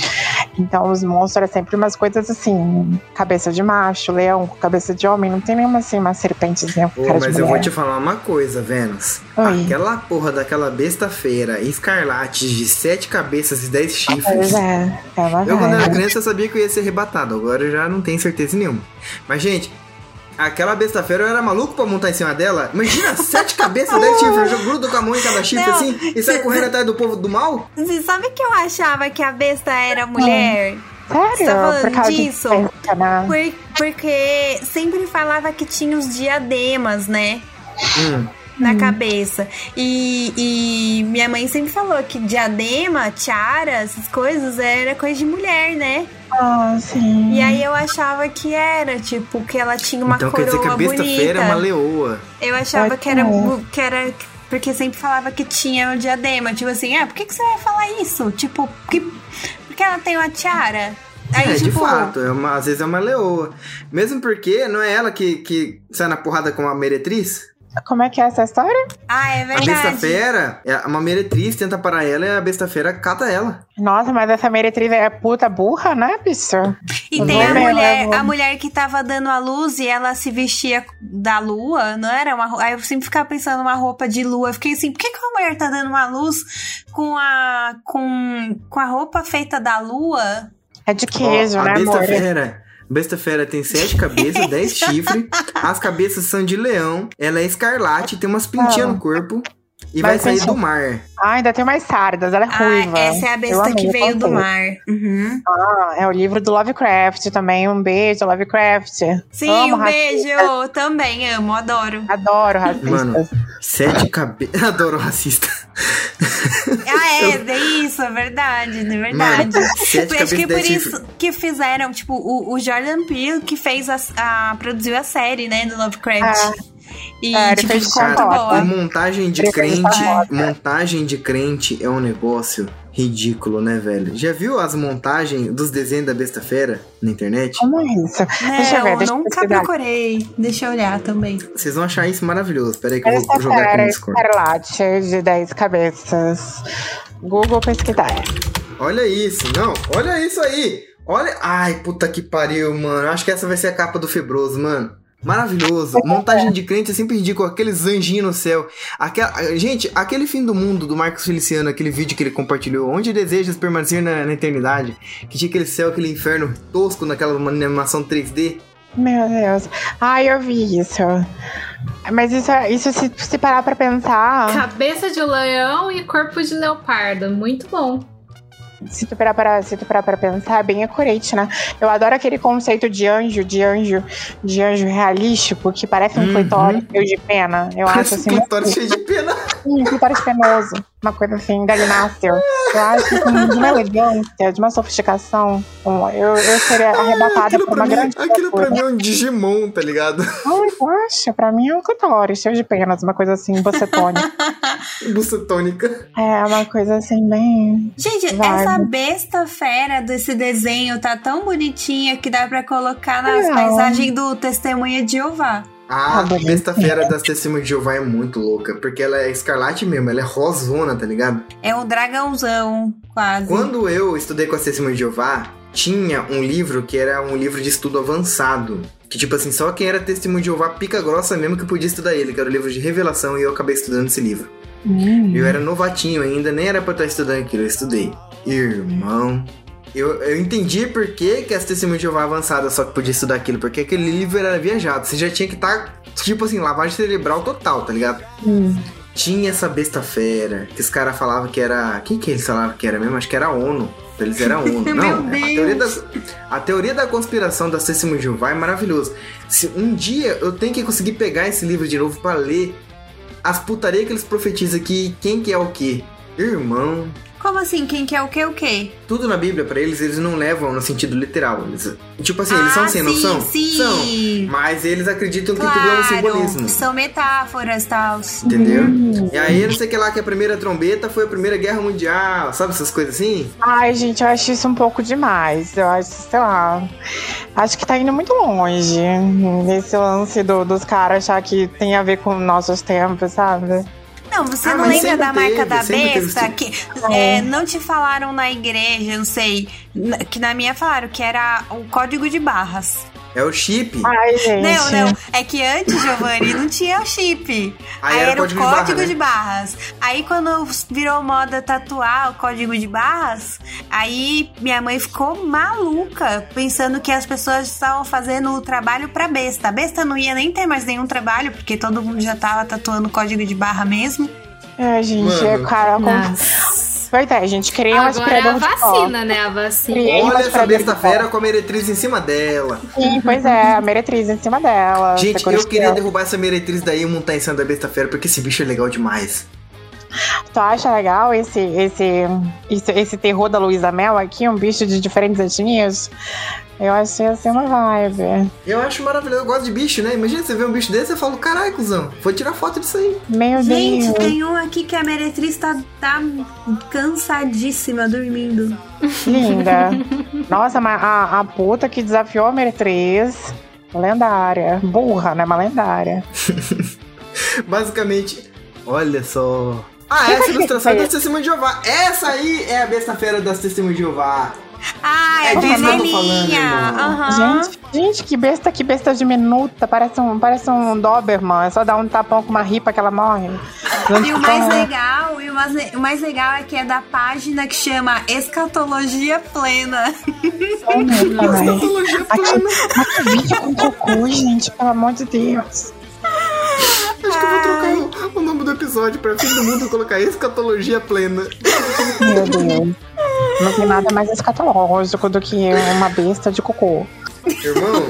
Speaker 3: Então os monstros é sempre umas coisas assim, cabeça de macho, leão com cabeça de homem, não tem nenhuma assim, uma serpentezinha com
Speaker 1: Pô,
Speaker 3: cara
Speaker 1: mas
Speaker 3: de
Speaker 1: eu
Speaker 3: mulher.
Speaker 1: vou te falar uma coisa, Vênus.
Speaker 3: Oi.
Speaker 1: Aquela porra daquela besta-feira escarlate de sete cabeças e dez
Speaker 3: Pois
Speaker 1: chifres.
Speaker 3: é, é uma
Speaker 1: Eu, quando era criança, eu sabia que eu ia ser arrebatado. Agora eu já não tenho certeza nenhuma. Mas, gente, aquela besta-feira eu era maluco pra montar em cima dela. Imagina, sete (laughs) cabeças, dez chifres. Eu grudo com a mão em cada chifre
Speaker 4: Não,
Speaker 1: assim e sai
Speaker 4: cê-
Speaker 1: correndo atrás do povo do mal?
Speaker 4: Você sabe que eu achava que a besta era mulher? Você
Speaker 3: Sério?
Speaker 4: tá falando
Speaker 3: Por causa
Speaker 4: disso?
Speaker 3: né?
Speaker 4: Por- porque sempre falava que tinha os diademas, né?
Speaker 1: Hum.
Speaker 4: Na cabeça. E, e minha mãe sempre falou que diadema, tiara, essas coisas era coisa de mulher, né?
Speaker 3: Ah, sim.
Speaker 4: E aí eu achava que era, tipo, que ela tinha uma
Speaker 1: então quer
Speaker 4: coroa
Speaker 1: dizer que a besta-feira é uma
Speaker 4: bonita.
Speaker 1: leoa.
Speaker 4: Eu achava que era, que era. Porque sempre falava que tinha o diadema. Tipo assim, ah, por que, que você vai falar isso? Tipo, que, porque ela tem uma tiara? Aí,
Speaker 1: é, de
Speaker 4: tipo,
Speaker 1: fato, é uma- às vezes é uma leoa. Mesmo porque não é ela que, que sai na porrada com a meretriz?
Speaker 3: Como é que é essa história?
Speaker 4: Ah, é
Speaker 1: A
Speaker 4: verdade.
Speaker 1: besta-feira, é uma meretriz tenta parar ela e a besta-feira cata ela.
Speaker 3: Nossa, mas essa meretriz é puta burra, né, bicho?
Speaker 4: E
Speaker 3: Eu
Speaker 4: tem a mulher, a mulher que tava dando a luz e ela se vestia da lua, não era uma Aí eu sempre ficava pensando numa roupa de lua. Eu fiquei assim, por que, que uma mulher tá dando uma luz com a com, com a roupa feita da lua?
Speaker 3: É de queijo,
Speaker 1: Ó,
Speaker 3: né,
Speaker 1: a
Speaker 3: amor?
Speaker 1: Besta-feira. Besta-feira tem sete cabeças, (laughs) dez chifres. As cabeças são de leão. Ela é escarlate, tem umas pintinhas
Speaker 3: Ah.
Speaker 1: no corpo. E
Speaker 3: Vai
Speaker 1: vai sair
Speaker 3: ser
Speaker 1: do mar.
Speaker 3: Ah, ainda tem mais sardas, ela é ruiva.
Speaker 4: Ah, essa é a besta
Speaker 3: amei,
Speaker 4: que veio do mar. Uhum.
Speaker 3: Ah, é o livro do Lovecraft também. Um beijo, Lovecraft.
Speaker 4: Sim,
Speaker 3: Amo
Speaker 4: um
Speaker 3: racistas.
Speaker 4: beijo. Também amo, adoro.
Speaker 3: Adoro racistas.
Speaker 1: Mano. Sete cabeças. (laughs) Adoro racista.
Speaker 4: Ah, é, é isso, é verdade, de verdade.
Speaker 1: Mano, sete
Speaker 4: Acho que
Speaker 1: cabeças,
Speaker 4: por isso que fizeram, tipo, o, o Jordan Peele que fez a, a- produziu a série, né, do Lovecraft. E,
Speaker 3: É, ele
Speaker 4: tipo,
Speaker 3: fez
Speaker 4: ficou muito
Speaker 1: Cara,
Speaker 4: boa.
Speaker 1: montagem de crente. Montagem de crente é um negócio ridículo, né, velho? Já viu as montagens dos desenhos da besta-feira na internet?
Speaker 3: Como é isso? deixa eu
Speaker 4: Não,
Speaker 3: ver, deixa eu
Speaker 4: nunca procurei. Deixa eu olhar também.
Speaker 1: Vocês vão achar isso maravilhoso. Pera aí que eu vou jogar aqui no
Speaker 3: fera
Speaker 1: Discord.
Speaker 3: escarlate de 10 cabeças. Google pesquisar.
Speaker 1: Olha isso, não, olha isso aí. Olha. Ai, puta que pariu, mano. Acho que essa vai ser a capa do Febroso, mano. Maravilhoso. Montagem de crente é sempre ridículo. Aqueles anjinhos no céu. Aquela... Gente, aquele fim do mundo do Marcos Feliciano, aquele vídeo que ele compartilhou, onde desejas permanecer na, na eternidade, que tinha aquele céu, aquele inferno tosco naquela animação 3D.
Speaker 3: Meu Deus. Ai, eu vi isso. Mas isso, isso se, se parar pra pensar.
Speaker 2: Cabeça de leão e corpo de leopardo. Muito bom.
Speaker 3: Se tu parar para, se tu parar para pensar, é bem accurate, né? Eu adoro aquele conceito de anjo, de anjo, de anjo realístico, que parece um
Speaker 1: Uhum.
Speaker 3: clitóris cheio de pena. Eu acho
Speaker 1: Parece um
Speaker 3: assim.
Speaker 1: clitóris cheio de pena.
Speaker 3: Um clitóris penoso. Uma coisa assim, galináceo. Eu acho assim, de uma elegância, de uma sofisticação. Bom, Eu, eu seria arrebatada
Speaker 1: Aquilo
Speaker 3: por
Speaker 1: pra,
Speaker 3: uma
Speaker 1: mim,
Speaker 3: grande
Speaker 1: aquilo pra mim é um Digimon, tá ligado?
Speaker 3: Ai, poxa, pra mim é um clitóris cheio de penas, uma coisa assim, bocetônica. (laughs)
Speaker 1: Bucetônica.
Speaker 3: é uma coisa assim, bem.
Speaker 4: Gente, essa besta fera desse desenho tá tão bonitinha que dá pra colocar nas
Speaker 3: Não.
Speaker 4: paisagens do Testemunha de Jeová.
Speaker 1: A
Speaker 3: Ah, bonito.
Speaker 1: besta-feira das Testemunhas de Jeová é muito louca, porque ela é escarlate mesmo, ela é rosona, tá ligado?
Speaker 4: É um dragãozão, quase.
Speaker 1: Quando eu estudei com as Testemunhas de Jeová, tinha um livro que era um livro de estudo avançado. Que, tipo assim, só quem era testemunho de Jeová pica grossa mesmo que podia estudar ele, que era o livro de revelação, e eu acabei estudando esse livro.
Speaker 3: Hum.
Speaker 1: Eu era novatinho ainda, nem era pra estar estudando aquilo, eu estudei. Irmão. Eu, eu entendi por que, que as testemunhas de Jeová avançadas só que podia estudar aquilo, porque aquele livro era viajado. Você já tinha que estar, tipo assim, lavagem cerebral total, tá ligado?
Speaker 3: Hum.
Speaker 1: Tinha essa besta fera, que os caras falavam que era. Quem que eles falavam que era mesmo? Acho que era a ONU. Eles eram. (laughs)
Speaker 4: Meu
Speaker 1: Não, a teoria, das, a teoria da conspiração testemunhas de Jeová é maravilhoso. Se um dia eu tenho que conseguir pegar esse livro de novo pra ler as putarias que eles profetizam aqui, quem que é o quê? Irmão.
Speaker 4: Como assim? Quem quer o que o quê?
Speaker 1: Tudo na Bíblia, pra eles, eles não levam no sentido literal. Eles, tipo assim, eles são
Speaker 4: Ah,
Speaker 1: sem
Speaker 4: sim,
Speaker 1: noção?
Speaker 4: sim.
Speaker 1: São. Mas eles acreditam que tudo é um
Speaker 4: Claro,
Speaker 1: simbolismo.
Speaker 4: são metáforas e tal.
Speaker 1: Entendeu?
Speaker 3: Hum.
Speaker 1: E aí, não sei o que lá, que a primeira trombeta foi a Primeira Guerra Mundial, sabe essas coisas assim?
Speaker 3: Ai, gente, eu acho isso um pouco demais. Eu acho, sei lá. Acho que tá indo muito longe. Nesse lance do- dos caras achar que tem a ver com nossos tempos, sabe?
Speaker 4: Não, você
Speaker 1: Ah,
Speaker 4: não lembra da
Speaker 1: sempre
Speaker 4: marca
Speaker 1: teve,
Speaker 4: da
Speaker 1: teve
Speaker 4: besta? Que é, não te falaram na igreja, não sei. Que na minha falaram que era o código de barras.
Speaker 1: É o chip.
Speaker 3: Ai, gente.
Speaker 4: Não, não. É que antes, Giovanni, não tinha o chip.
Speaker 1: Aí
Speaker 4: Aí
Speaker 1: era
Speaker 4: era o
Speaker 1: código de barra,
Speaker 4: código
Speaker 1: né?
Speaker 4: de barras. Aí quando virou moda tatuar o código de barras, aí minha mãe ficou maluca, pensando que as pessoas estavam fazendo o trabalho pra besta. A besta não ia nem ter mais nenhum trabalho, porque todo mundo já tava tatuando o código de barra mesmo.
Speaker 3: É, gente,
Speaker 1: Mano.
Speaker 3: é cara. Com... É, gente, criei um
Speaker 2: Agora é a vacina, né? A vacina.
Speaker 3: Criei um
Speaker 1: Olha essa besta fera com a meretriz em cima dela.
Speaker 3: Sim, pois é, a meretriz em cima dela.
Speaker 1: Gente, eu queria derrubar essa meretriz daí e montar em cima da besta fera, porque esse bicho é legal demais.
Speaker 3: Tu acha legal esse, esse, esse, esse terror da Luísa Mel aqui? Um bicho de diferentes etnias? Eu achei assim uma vibe.
Speaker 1: Eu acho maravilhoso, eu gosto de bicho, né? Imagina você ver um bicho desse e fala, caralho, cuzão, vou tirar foto disso aí.
Speaker 3: Meu
Speaker 4: Gente,
Speaker 3: Deus.
Speaker 4: tem um aqui que a meretriz tá, tá cansadíssima, dormindo.
Speaker 3: Linda. Nossa, mas a, a puta que desafiou a meretriz. Lendária. Burra, né? Uma lendária. (laughs)
Speaker 1: Basicamente, olha só. Ah, essa ilustração é
Speaker 3: é?
Speaker 1: das Testemunhas de Jeová. Essa aí é a besta fera das Testemunhas de Jeová.
Speaker 4: Ah,
Speaker 1: É
Speaker 4: é,
Speaker 1: irmão.
Speaker 4: Aham.
Speaker 3: Gente, gente, que besta, que besta diminuta. Parece um, parece um Doberman. É só dar um tapão com uma ripa que ela morre.
Speaker 4: E o mais legal, e o mais, o mais legal é que é da página que chama Escatologia Plena. (laughs)
Speaker 1: Escatologia plena.
Speaker 3: Mas que vídeo com cocô, gente, pelo amor de Deus.
Speaker 1: Acho que eu vou trocar o, o nome do episódio pra fim do mundo colocar escatologia plena.
Speaker 3: Meu Deus. Não tem nada mais escatológico do que uma besta de cocô.
Speaker 1: Irmão.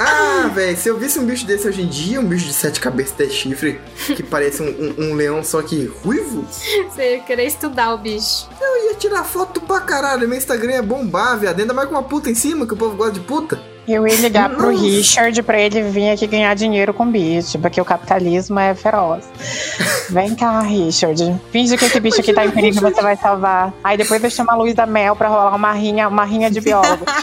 Speaker 1: Ah, velho, se eu visse um bicho desse hoje em dia, um bicho de sete cabeças e dez chifres, que parece um, um- um leão só que ruivo,
Speaker 2: Você ia querer estudar o bicho.
Speaker 1: eu ia tirar foto pra caralho. Meu Instagram é bombar, viado. Ainda mais com uma puta em cima, que o povo gosta de puta.
Speaker 3: Eu ia ligar pro. Richard pra ele vir aqui ganhar dinheiro com bicho, porque o capitalismo é feroz. Vem cá, Richard. Finge que esse bicho aqui tá em perigo e você vai salvar. Aí depois eu chamo a Luísa Mel pra rolar uma rinha, uma rinha de biólogo. (laughs)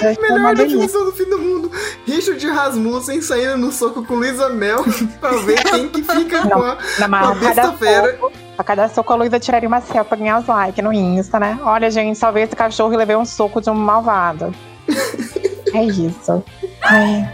Speaker 3: Ser uma
Speaker 1: Melhor definição do fim do mundo. Richard Rasmussen saindo no soco com Luísa Mel pra ver quem que fica com a,
Speaker 3: Na
Speaker 1: com a besta fera.
Speaker 3: A cada soco a Luísa tiraria uma selfie pra ganhar os likes no Insta, né? Olha, gente, salvei esse cachorro e levei um soco de um malvado. (laughs) É isso. Ai,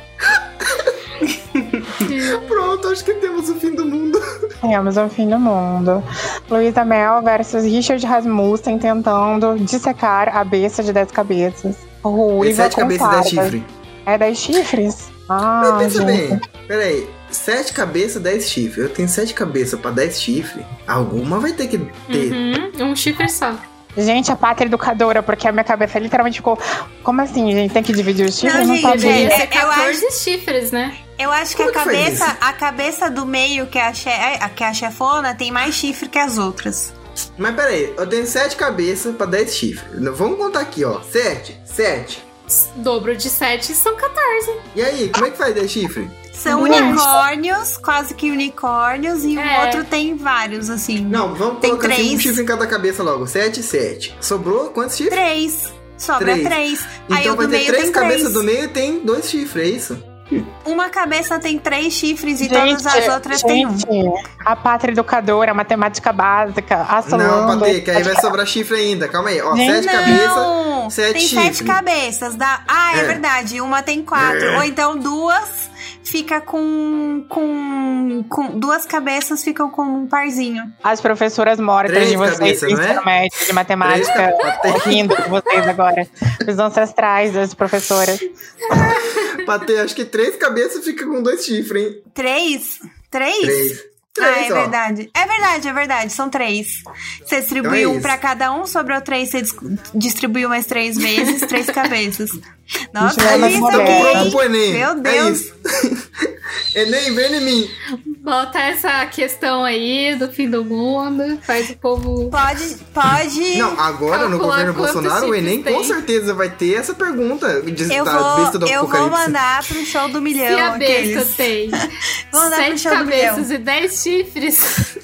Speaker 3: (laughs)
Speaker 1: Pronto, acho que temos o fim do mundo. (laughs)
Speaker 3: temos o fim do mundo. Luísa Mel versus Richard Rasmussen tentando dissecar a besta de 10 cabeças.
Speaker 1: É
Speaker 3: Ruiva
Speaker 1: sete
Speaker 3: com
Speaker 1: cabeças e dez
Speaker 3: farda.
Speaker 1: chifres.
Speaker 3: É 10 chifres? Ah,
Speaker 1: Mas pensa
Speaker 3: gente.
Speaker 1: bem, peraí. Sete cabeças, dez chifres. Eu tenho sete cabeças pra dez chifres. Alguma vai ter que ter.
Speaker 2: Uhum, um chifre só.
Speaker 3: Gente, a pátria educadora, porque a minha cabeça literalmente ficou. Como assim, gente? Tem que dividir os chifres?
Speaker 4: Não,
Speaker 3: Eu não
Speaker 4: gente,
Speaker 3: sabia.
Speaker 4: É-
Speaker 2: ser
Speaker 4: eu
Speaker 2: 14 chifres, né?
Speaker 4: Eu acho que a
Speaker 1: que
Speaker 4: cabeça, a cabeça do meio, que é a, che que é a chefona, tem mais chifre que as outras.
Speaker 1: Mas peraí, eu tenho sete cabeças pra dez chifres. Vamos contar aqui, ó. Sete, sete.
Speaker 2: Dobro de 7 são 14.
Speaker 1: E aí, como é que faz dez chifres?
Speaker 4: São unicórnios, quase que unicórnios, e o
Speaker 2: É.
Speaker 4: outro tem vários, assim.
Speaker 1: Não, vamos
Speaker 4: Tem
Speaker 1: colocar assim, um
Speaker 4: três.
Speaker 1: chifre em cada cabeça logo. Sete, sete. Sobrou quantos chifres?
Speaker 4: Três. Sobra
Speaker 1: Três.
Speaker 4: três. Aí
Speaker 1: Então
Speaker 4: o
Speaker 1: vai
Speaker 4: do
Speaker 1: ter
Speaker 4: meio
Speaker 1: três
Speaker 4: tem
Speaker 1: cabeças
Speaker 4: três.
Speaker 1: do meio tem dois chifres, é isso?
Speaker 4: Uma cabeça tem três chifres e todas as outras têm um.
Speaker 3: gente, a pátria educadora, a matemática básica, a
Speaker 1: Não,
Speaker 3: Solanda.
Speaker 1: Patê, que aí vai sobrar chifre ainda. Calma aí. Ó,
Speaker 3: Gente,
Speaker 1: sete cabeças.
Speaker 4: Não,
Speaker 1: sete
Speaker 4: tem
Speaker 1: chifres.
Speaker 4: sete cabeças. Dá... Ah, é,
Speaker 1: É.
Speaker 4: verdade. Uma tem quatro.
Speaker 1: É.
Speaker 4: Ou então duas fica com, com, com. Duas cabeças ficam com um parzinho.
Speaker 3: As professoras mortas
Speaker 1: Três
Speaker 3: de vocês do
Speaker 1: é?
Speaker 3: médio de matemática, rindo de vocês agora. Os ancestrais das professoras.
Speaker 1: Patê, acho que três cabeças fica com dois chifres, hein?
Speaker 4: Três? Três?
Speaker 1: Três.
Speaker 4: Ah,
Speaker 1: Três,
Speaker 4: é
Speaker 1: ó.
Speaker 4: verdade. É verdade, é verdade. São três. Você distribui
Speaker 1: Então é
Speaker 4: um
Speaker 1: isso.
Speaker 4: pra cada um, sobrou três, você dis- distribuiu mais três vezes, (laughs) três cabeças. Nossa, olha
Speaker 3: mas
Speaker 4: isso aqui. Meu
Speaker 1: É
Speaker 4: Deus.
Speaker 1: isso. (laughs) Enem, vem em mim.
Speaker 2: Bota essa questão aí do fim do mundo, faz o povo.
Speaker 4: Pode, pode.
Speaker 1: Não, agora no governo Bolsonaro, o Enem com
Speaker 2: tem.
Speaker 1: certeza vai ter essa pergunta de,
Speaker 4: Eu
Speaker 1: da
Speaker 4: vou,
Speaker 1: besta do
Speaker 4: eu vou mandar pro show do milhão.
Speaker 2: Se a besta
Speaker 4: aqueles.
Speaker 2: tem (laughs)
Speaker 4: Vou mandar pro
Speaker 2: sete cabeças e dez chifres,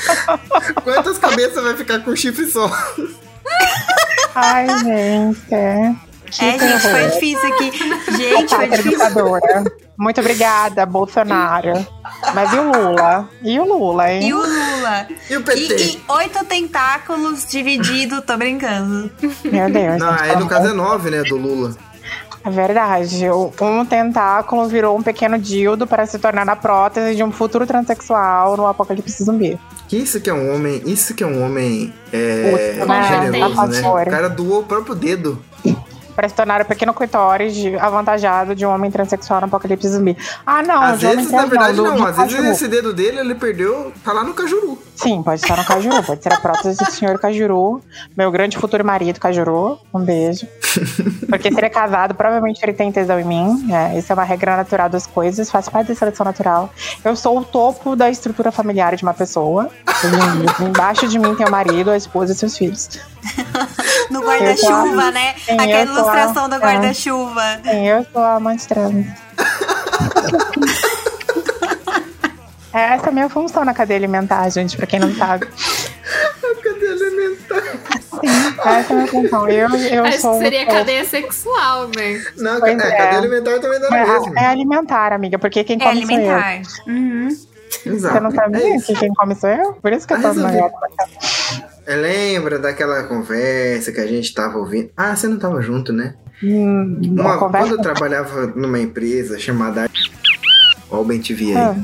Speaker 2: (laughs)
Speaker 1: Quantas cabeças vai ficar com chifre só?
Speaker 3: Ai, gente. Que
Speaker 4: É, gente, foi difícil aqui. (laughs) Gente, foi difícil.
Speaker 3: Muito obrigada, Bolsonaro. Mas e o Lula? E o Lula, hein?
Speaker 4: E o Lula.
Speaker 1: E o PT?
Speaker 4: E, e oito tentáculos dividido, tô brincando.
Speaker 3: Meu Deus.
Speaker 1: Não, aí
Speaker 3: pelo
Speaker 1: no caso é nove, né, do Lula.
Speaker 3: É verdade. Um tentáculo virou um pequeno dildo para se tornar a prótese de um futuro transexual no apocalipse zumbi.
Speaker 1: Que isso que é um homem, isso que é um homem é,
Speaker 3: Puta,
Speaker 2: né?
Speaker 1: generoso,
Speaker 3: Tá
Speaker 1: né? O cara doou o próprio dedo.
Speaker 3: Para se tornar o pequeno clitóris de- avantajado de um homem transexual no apocalipse zumbi. Ah, não.
Speaker 1: Às vezes, na verdade,
Speaker 3: do-
Speaker 1: não. Às vezes
Speaker 3: Cajuru.
Speaker 1: esse dedo dele ele perdeu, tá lá no Cajuru.
Speaker 3: Sim, pode estar no Cajuru. Pode ser a prótese do senhor Cajuru. Meu grande futuro marido, Cajuru. Um beijo. (laughs) Porque se ele é casado, provavelmente ele tem tesão em mim. É, isso é uma regra natural das coisas, faz parte da seleção natural. Eu sou o topo da estrutura familiar de uma pessoa. (laughs) Embaixo de mim tem o marido, a esposa e seus filhos. (laughs)
Speaker 4: No guarda-chuva,
Speaker 3: Eu-
Speaker 4: né?
Speaker 3: Sim,
Speaker 4: ilustração do
Speaker 3: é.
Speaker 4: guarda-chuva.
Speaker 3: Sim, eu sou a amante trans. Essa é a minha função na cadeia alimentar, gente, pra quem não sabe. (laughs)
Speaker 1: Cadê alimentar?
Speaker 3: Essa é a minha função. Eu, eu
Speaker 2: acho
Speaker 3: sou
Speaker 2: que seria
Speaker 3: o-
Speaker 2: cadeia sexual, né?
Speaker 1: Não,
Speaker 3: Pois
Speaker 1: é,
Speaker 3: é.
Speaker 1: cadê alimentar também dá na mesma.
Speaker 3: É, é alimentar, amiga, porque quem
Speaker 4: É
Speaker 3: come sou eu.
Speaker 4: alimentar. Uhum.
Speaker 1: Exato.
Speaker 3: Você não sabia
Speaker 1: É
Speaker 3: que quem come sou eu? Por isso que eu
Speaker 1: Ah,
Speaker 3: tô
Speaker 1: resolvi.
Speaker 3: noiada.
Speaker 1: É, Lembra daquela conversa que a gente tava ouvindo? Ah, você não tava junto, né?
Speaker 3: Hum,
Speaker 1: Uma,
Speaker 3: uma conversa.
Speaker 1: quando eu trabalhava numa empresa chamada. Ó, o Ben TV aí.
Speaker 3: Ah,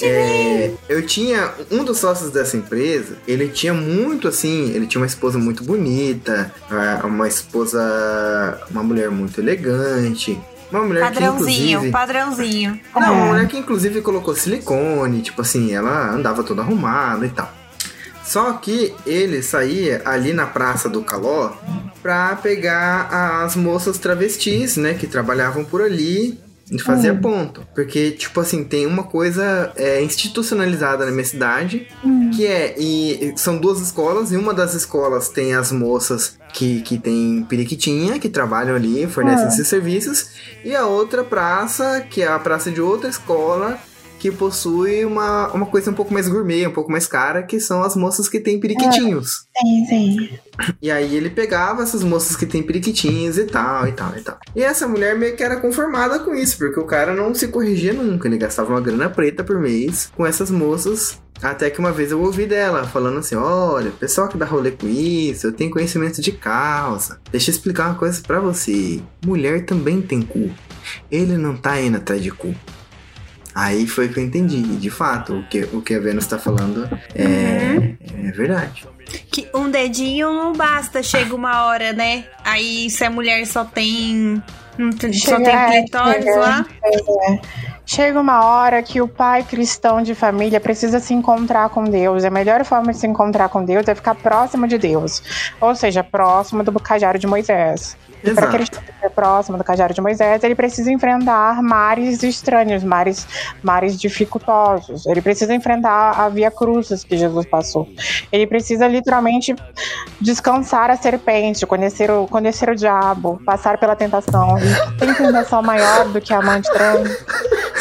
Speaker 1: É, eu tinha um dos sócios dessa empresa, ele tinha muito assim, ele tinha uma esposa muito bonita, uma esposa, uma mulher muito elegante, uma mulher que
Speaker 4: Padrãozinho,
Speaker 1: inclusive,
Speaker 4: padrãozinho.
Speaker 1: não, uma
Speaker 3: É.
Speaker 1: mulher que inclusive colocou silicone, tipo assim, ela andava toda arrumada e tal. Só que ele saía ali na Praça do Caló pra pegar as moças travestis, né, que trabalhavam por ali e fazia ponto. Porque, tipo assim, tem uma coisa é, institucionalizada na minha cidade, que é, e são duas escolas, e uma das escolas tem as moças que, que tem periquitinha, que trabalham ali, fornecem
Speaker 3: Ah.
Speaker 1: esses serviços, e a outra praça, que é a praça de outra escola, que possui uma, uma coisa um pouco mais gourmet, um pouco mais cara, que são as moças que têm periquitinhos.
Speaker 3: sim, sim.
Speaker 1: E aí ele pegava essas moças que têm periquitinhos e tal, e tal, e tal. E essa mulher meio que era conformada com isso, porque o cara não se corrigia nunca. Ele gastava uma grana preta por mês com essas moças Até que uma vez eu ouvi dela falando assim: olha, pessoal que dá rolê com isso, eu tenho conhecimento de causa. Deixa eu explicar uma coisa pra você. Mulher também tem cu. Ele não tá indo atrás de cu. Aí foi que eu entendi. De fato, o que, o que a Vênus tá falando é, é verdade.
Speaker 4: Que um dedinho não basta, chega uma hora, né? Aí se a mulher só tem. não tem- só tem
Speaker 3: é,
Speaker 4: clitóris
Speaker 3: chega.
Speaker 4: lá.
Speaker 3: Chega uma hora que o pai cristão de família precisa se encontrar com Deus. A melhor forma de se encontrar com Deus é ficar próximo de Deus. Ou seja, próximo do cajado de Moisés. Para que ele esteja próximo do cajado de Moisés, ele precisa enfrentar mares estranhos, mares, mares dificultosos. Ele precisa enfrentar a via cruzes que Jesus passou. Ele precisa literalmente descansar a serpente, conhecer o, conhecer o diabo, passar pela tentação. E tem tentação maior do que a amante trans.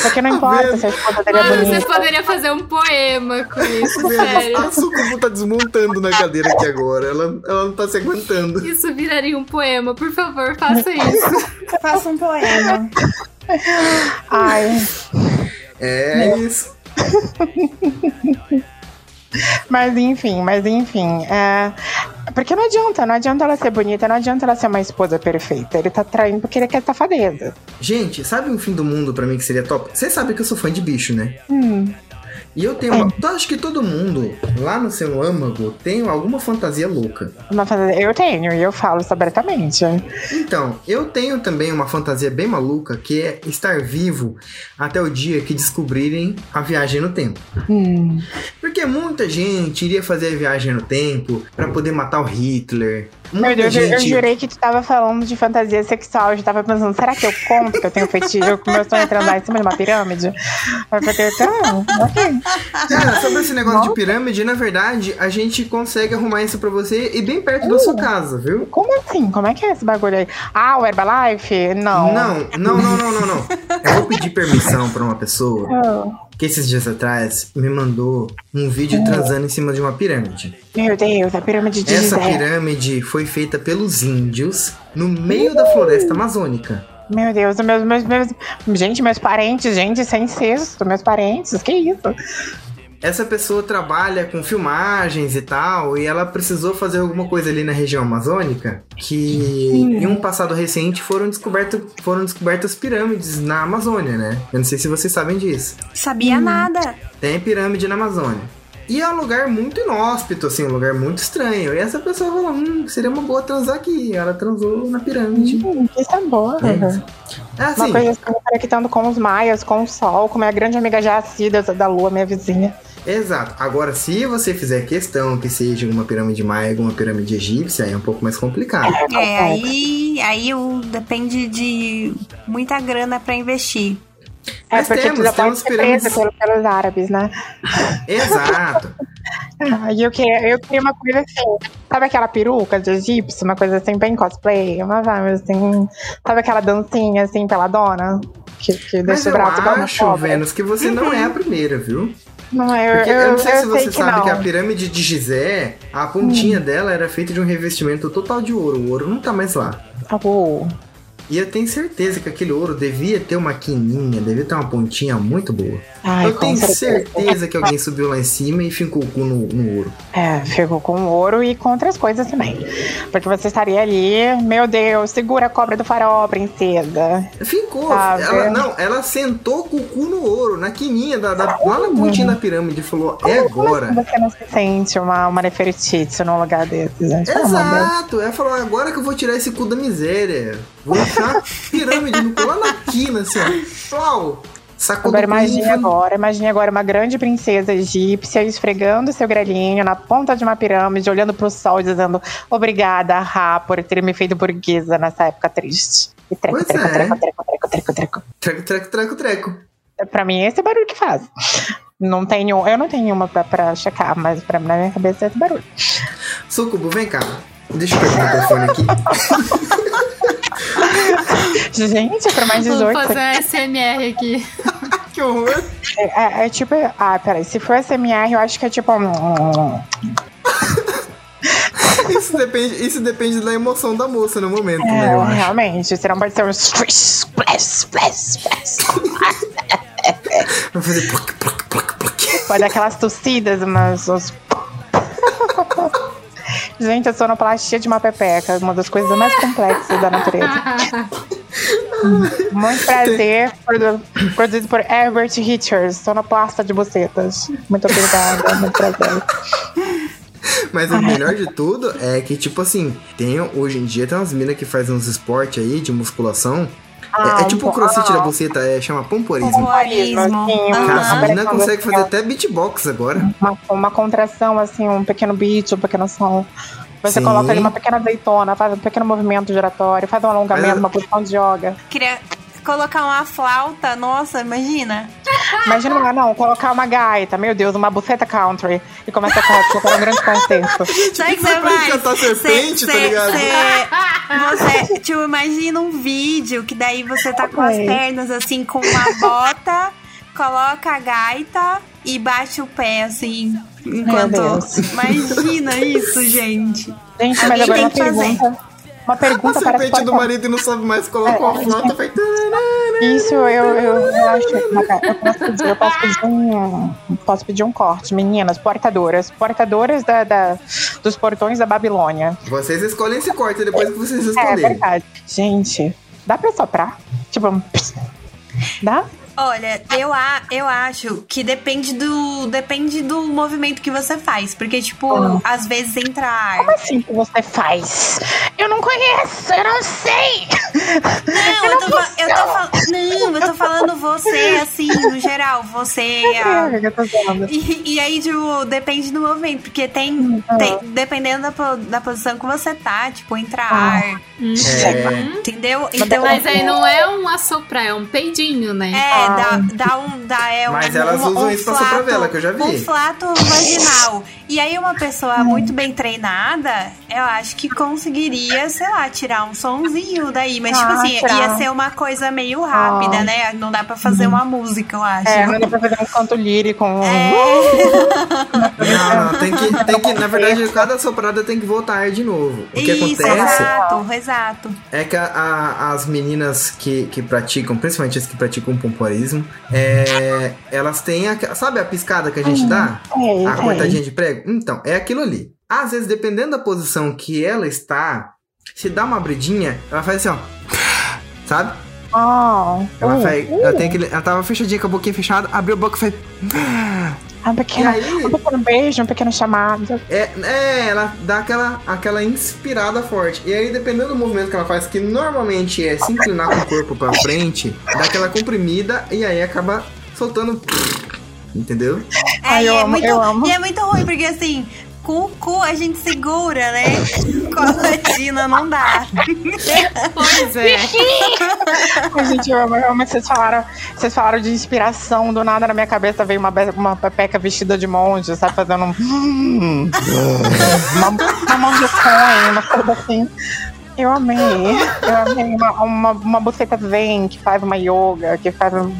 Speaker 3: Porque não importa se a esposa dele é
Speaker 2: Mano, você
Speaker 3: bonita.
Speaker 2: poderia fazer um poema com isso,
Speaker 1: Vênus,
Speaker 2: sério.
Speaker 1: a Sucubu tá desmontando na cadeira aqui agora. Ela, ela não tá se aguentando.
Speaker 2: Isso viraria um poema, por favor, faça isso.
Speaker 4: Faça um poema.
Speaker 3: Ai,
Speaker 1: É isso.
Speaker 3: Mas enfim, mas enfim. É... Porque não adianta, não adianta ela ser bonita, não adianta ela ser uma esposa perfeita. Ele tá traindo porque ele quer safadeza.
Speaker 1: Gente, sabe um fim do mundo pra mim que seria top? Você sabe que eu sou fã de bicho, né?
Speaker 3: Hum.
Speaker 1: E eu tenho uma. Eu acho que todo mundo lá no seu âmago tem alguma fantasia louca.
Speaker 3: Uma fantasia- Eu tenho, e eu falo isso abertamente.
Speaker 1: Então, eu tenho também uma fantasia bem maluca que é estar vivo até o dia que descobrirem a viagem no tempo.
Speaker 3: Hum.
Speaker 1: Porque muita gente iria fazer a viagem no tempo pra poder matar o Hitler.
Speaker 3: Meu Deus, eu- eu
Speaker 1: gente.
Speaker 3: jurei que tu tava falando de fantasia sexual. Eu já tava pensando, será que eu conto que eu tenho fetiche? Eu meu sonho é transar em cima de uma pirâmide? Aí eu falei, então, ok.
Speaker 1: Cara, sobre esse negócio de pirâmide, na verdade, a gente consegue arrumar isso pra você e bem perto da sua casa, viu?
Speaker 3: Como assim? Como é que é esse bagulho aí? Ah, o Herbalife? Não.
Speaker 1: Não, não, não, não, não, não. Eu vou pedir permissão pra uma pessoa
Speaker 3: Oh, (laughs)
Speaker 1: que esses dias atrás me mandou um vídeo transando em cima de uma pirâmide.
Speaker 3: meu Deus, a pirâmide de
Speaker 1: Essa
Speaker 3: Gizé.
Speaker 1: pirâmide foi feita pelos índios no meio da floresta amazônica.
Speaker 3: Meu Deus, meus, meus, meus. Gente, meus parentes, gente, sem incesto, meus parentes, que isso?
Speaker 1: Essa pessoa trabalha com filmagens e tal, e ela precisou fazer alguma coisa ali na região amazônica, que em um passado recente foram, descoberto, foram descobertas pirâmides na Amazônia, né? Eu não sei se vocês sabem disso.
Speaker 4: Sabia nada.
Speaker 1: Tem pirâmide na Amazônia. E é um lugar muito inóspito, assim, um lugar muito estranho. E essa pessoa falou, hum, seria uma boa transar aqui. Ela transou na pirâmide.
Speaker 3: Hum, que sabor.
Speaker 1: É,
Speaker 3: Uma
Speaker 1: É assim,
Speaker 3: coisa assim, conectando com os maias, com o sol, com minha grande amiga Jacida da lua, minha vizinha.
Speaker 1: exato. Agora, se você fizer questão que seja uma pirâmide maia ou uma pirâmide egípcia, aí é um pouco mais complicado.
Speaker 4: É, aí, aí depende de muita grana pra investir.
Speaker 3: É,
Speaker 1: Mas
Speaker 3: porque
Speaker 1: temos,
Speaker 3: pode
Speaker 1: temos pirâmides.
Speaker 3: pelos, pelos árabes, né? (laughs)
Speaker 1: Exato.
Speaker 3: Ah, E eu queria, eu queria uma coisa assim. Sabe aquela peruca de egípcio? Uma coisa assim, bem cosplay? Uma vibe assim. Sabe aquela dancinha assim, peladona? Que, que
Speaker 1: Mas
Speaker 3: deixa o
Speaker 1: eu
Speaker 3: braço uma
Speaker 1: acho? Vênus, que você não é a primeira, viu?
Speaker 3: Não, eu,
Speaker 1: Porque eu,
Speaker 3: eu,
Speaker 1: não sei
Speaker 3: eu
Speaker 1: se você
Speaker 3: sei que
Speaker 1: sabe.
Speaker 3: Hum.
Speaker 1: que a pirâmide de Gizé, a pontinha dela era feita de um revestimento total de ouro. O ouro não tá mais lá.
Speaker 3: Uou.
Speaker 1: E eu tenho certeza que aquele ouro devia ter uma quininha, devia ter uma pontinha muito boa.
Speaker 3: Ai,
Speaker 1: eu
Speaker 3: com
Speaker 1: tenho
Speaker 3: certeza.
Speaker 1: que alguém subiu lá em cima e fincou o cu no, no ouro.
Speaker 3: É, ficou com ouro e com outras coisas também. Porque você estaria ali, meu Deus, segura a cobra do farol, princesa.
Speaker 1: Fincou.
Speaker 3: Sabe?
Speaker 1: Ela, não, ela sentou com o cu no ouro, na quininha, da, da- lá na pontinha da pirâmide e falou: é agora.
Speaker 3: Como você não se sente uma, uma Nefertiti num lugar desses, gente? Deus.
Speaker 1: Exato, ela falou, agora que eu vou tirar esse cu da miséria. Vou uma pirâmide no cu lá na quina, assim, ó. Plau! Sacou
Speaker 3: Agora imagine
Speaker 1: pinho.
Speaker 3: agora, imagine agora uma grande princesa egípcia esfregando seu grelhinho na ponta de uma pirâmide, olhando pro sol, dizendo obrigada, Ra, por ter me feito burguesa nessa época triste. E treco,
Speaker 1: Pois
Speaker 3: treco,
Speaker 1: é.
Speaker 3: treco, treco, treco, treco, treco.
Speaker 1: Treco, treco, treco, treco.
Speaker 3: Pra mim, esse é o barulho que faz. Não tenho, eu não tenho uma pra, pra checar, mas pra, na minha cabeça é esse barulho.
Speaker 1: Sucubo, vem cá. Deixa eu pegar o microfone aqui. (laughs)
Speaker 3: Gente, é pra mais
Speaker 2: Vamos
Speaker 3: 18.
Speaker 2: fazer um SMR aqui. (laughs)
Speaker 1: que horror.
Speaker 3: É, é- é tipo. Ah, peraí. Se for SMR, eu acho que é tipo.
Speaker 1: Isso depende, isso depende da emoção da moça no momento, né? Eu
Speaker 3: É,
Speaker 1: acho.
Speaker 3: realmente. Senão pode ser um.
Speaker 1: Vai fazer.
Speaker 3: Pode dar aquelas tossidas, mas os. (laughs) Gente, a sonoplastia de uma pepeca, uma das coisas mais complexas da natureza. (laughs) Muito prazer, produ- produzido por Herbert Richards, sonoplasta de bucetas. Muito obrigada, (laughs) muito prazer.
Speaker 1: Mas o melhor de tudo é que, tipo assim, tem, hoje em dia tem umas minas que fazem uns esportes aí de musculação. É, é tipo o crossfit da buceta, é, chama pomporismo.
Speaker 4: Pomporismo.
Speaker 3: Assim,
Speaker 4: Aham.
Speaker 1: Cara, a menina consegue fazer até beatbox agora.
Speaker 3: uma, uma contração, assim, um pequeno beat, um pequeno som. Você
Speaker 1: Sim.
Speaker 3: coloca ali uma pequena azeitona, faz um pequeno movimento giratório, faz um alongamento,
Speaker 1: Mas-
Speaker 3: uma posição de yoga.
Speaker 4: Queria colocar uma flauta, nossa, imagina.
Speaker 3: Imagina, uma- (laughs) não, colocar uma gaita, meu Deus, uma buceta country e começa a tocar um grande concerto. (laughs)
Speaker 4: Sabe que você faz?
Speaker 1: encantar serpente, tá ligado?
Speaker 4: Você, você, tipo, imagina um vídeo que daí você tá com as pernas assim, com uma bota, coloca a gaita e bate o pé, assim, enquanto. Imagina isso, gente.
Speaker 3: Gente, mas agora
Speaker 4: tem
Speaker 3: uma pergunta. Uma
Speaker 1: A
Speaker 3: pergunta para
Speaker 1: serpente do marido e não sabe mais, coloca uma
Speaker 3: É,
Speaker 1: flauta, vai...
Speaker 3: Isso eu, eu, eu acho. Eu posso pedir, eu posso pedir um. Posso pedir um corte, meninas, portadoras. Portadoras da, da- dos portões da Babilônia.
Speaker 1: Vocês escolhem esse corte depois que vocês
Speaker 3: É
Speaker 1: escolherem.
Speaker 3: verdade. Gente, dá pra soprar? Tipo, dá?
Speaker 4: Olha, eu, a, eu acho que depende do depende do movimento que você faz. Porque, tipo,
Speaker 3: Uhum.
Speaker 4: às vezes entra ar.
Speaker 3: Como assim que você faz? Eu não conheço, eu não sei.
Speaker 4: Não, eu tô, fa- eu tô falando. Não, eu tô falando você, assim, no geral. Você. a-
Speaker 3: eu tô.
Speaker 4: E, e aí, tipo, depende do movimento, porque tem, tem- dependendo da, po- da posição que você tá, tipo, entra ar,
Speaker 1: É,
Speaker 4: entendeu? Então,
Speaker 2: Mas aí não é um assoprar, é um peidinho, né?
Speaker 4: é, dá, dá um, dá, é
Speaker 1: Mas
Speaker 4: um,
Speaker 1: elas
Speaker 4: um,
Speaker 1: usam
Speaker 4: um
Speaker 1: isso pra soprar vela, que eu já vi.
Speaker 4: Um flato vaginal. E aí, uma pessoa muito bem treinada, eu acho que conseguiria, sei lá, tirar um sonzinho daí. Mas, tipo
Speaker 3: Ah,
Speaker 4: assim,
Speaker 3: tirar.
Speaker 4: ia ser uma coisa meio rápida,
Speaker 3: Ah.
Speaker 4: né? Não dá pra fazer uma música, eu acho.
Speaker 3: É, não dá pra fazer um canto lírico. Um...
Speaker 1: Não, não, (laughs) tem que, tem que, na verdade, cada soprada tem que voltar de novo. O que
Speaker 4: Isso,
Speaker 1: acontece
Speaker 4: exato, exato.
Speaker 1: é que a- a- as meninas que, que praticam, principalmente as que praticam pompoarismo, é, elas têm, a, sabe a piscada que a gente dá?
Speaker 3: Sei,
Speaker 1: A
Speaker 3: sei.
Speaker 1: cortadinha de prego? Então, é aquilo ali. Às vezes, dependendo da posição que ela está, se dá uma abridinha, ela faz assim, ó. Sabe?
Speaker 3: Ah,
Speaker 1: Ela,
Speaker 3: uh,
Speaker 1: faz,
Speaker 3: uh,
Speaker 1: ela, tem aquele, ela tava fechadinha com a boquinha fechada, abriu a boca e faz.
Speaker 3: um, pequeno,
Speaker 1: aí?
Speaker 3: um pequeno beijo, um pequeno chamado.
Speaker 1: É, é, ela dá aquela, aquela inspirada forte. E aí, dependendo do movimento que ela faz, que normalmente é se inclinar com o corpo pra frente, dá aquela comprimida e aí acaba soltando. Entendeu?
Speaker 4: É,
Speaker 3: Ai, eu
Speaker 4: é
Speaker 3: amo,
Speaker 4: muito,
Speaker 3: eu amo.
Speaker 4: e é muito ruim, porque assim, com o cu a gente segura, né? Com a vagina não dá.
Speaker 2: Pois é.
Speaker 3: Gente, eu eu. Vocês falaram, vocês falaram de inspiração. Do nada na minha cabeça veio uma, uma pepeca vestida de monge, sabe? Fazendo um. uma, uma mão de coin, uma coisa assim. Eu amei. Eu amei. Uma, uma, uma buceta zen que faz uma yoga, que faz um-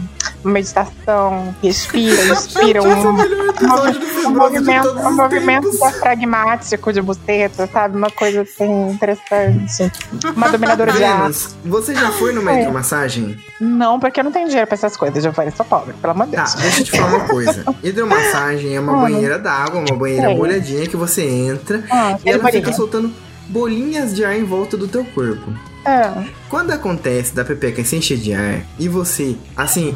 Speaker 3: meditação, respira, inspira.
Speaker 1: É o
Speaker 3: Um, um
Speaker 1: de
Speaker 3: movimento, um movimento diafragmático de buceta, sabe? Uma coisa assim interessante. Uma dominadora de ar.
Speaker 1: Você já foi numa
Speaker 3: É.
Speaker 1: hidromassagem?
Speaker 3: Não, porque eu não tenho dinheiro pra essas coisas, Giovanni. Sou pobre, pelo amor de
Speaker 1: Tá,
Speaker 3: Deus.
Speaker 1: deixa eu te falar uma coisa. (laughs) Hidromassagem é uma
Speaker 3: Hum.
Speaker 1: banheira d'água, uma banheira
Speaker 3: Sei.
Speaker 1: molhadinha que você entra
Speaker 3: Ah,
Speaker 1: e ela
Speaker 3: bolinha.
Speaker 1: fica soltando bolinhas de ar em volta do teu corpo.
Speaker 3: É.
Speaker 1: Quando acontece da pepeca se encher de ar e você, assim,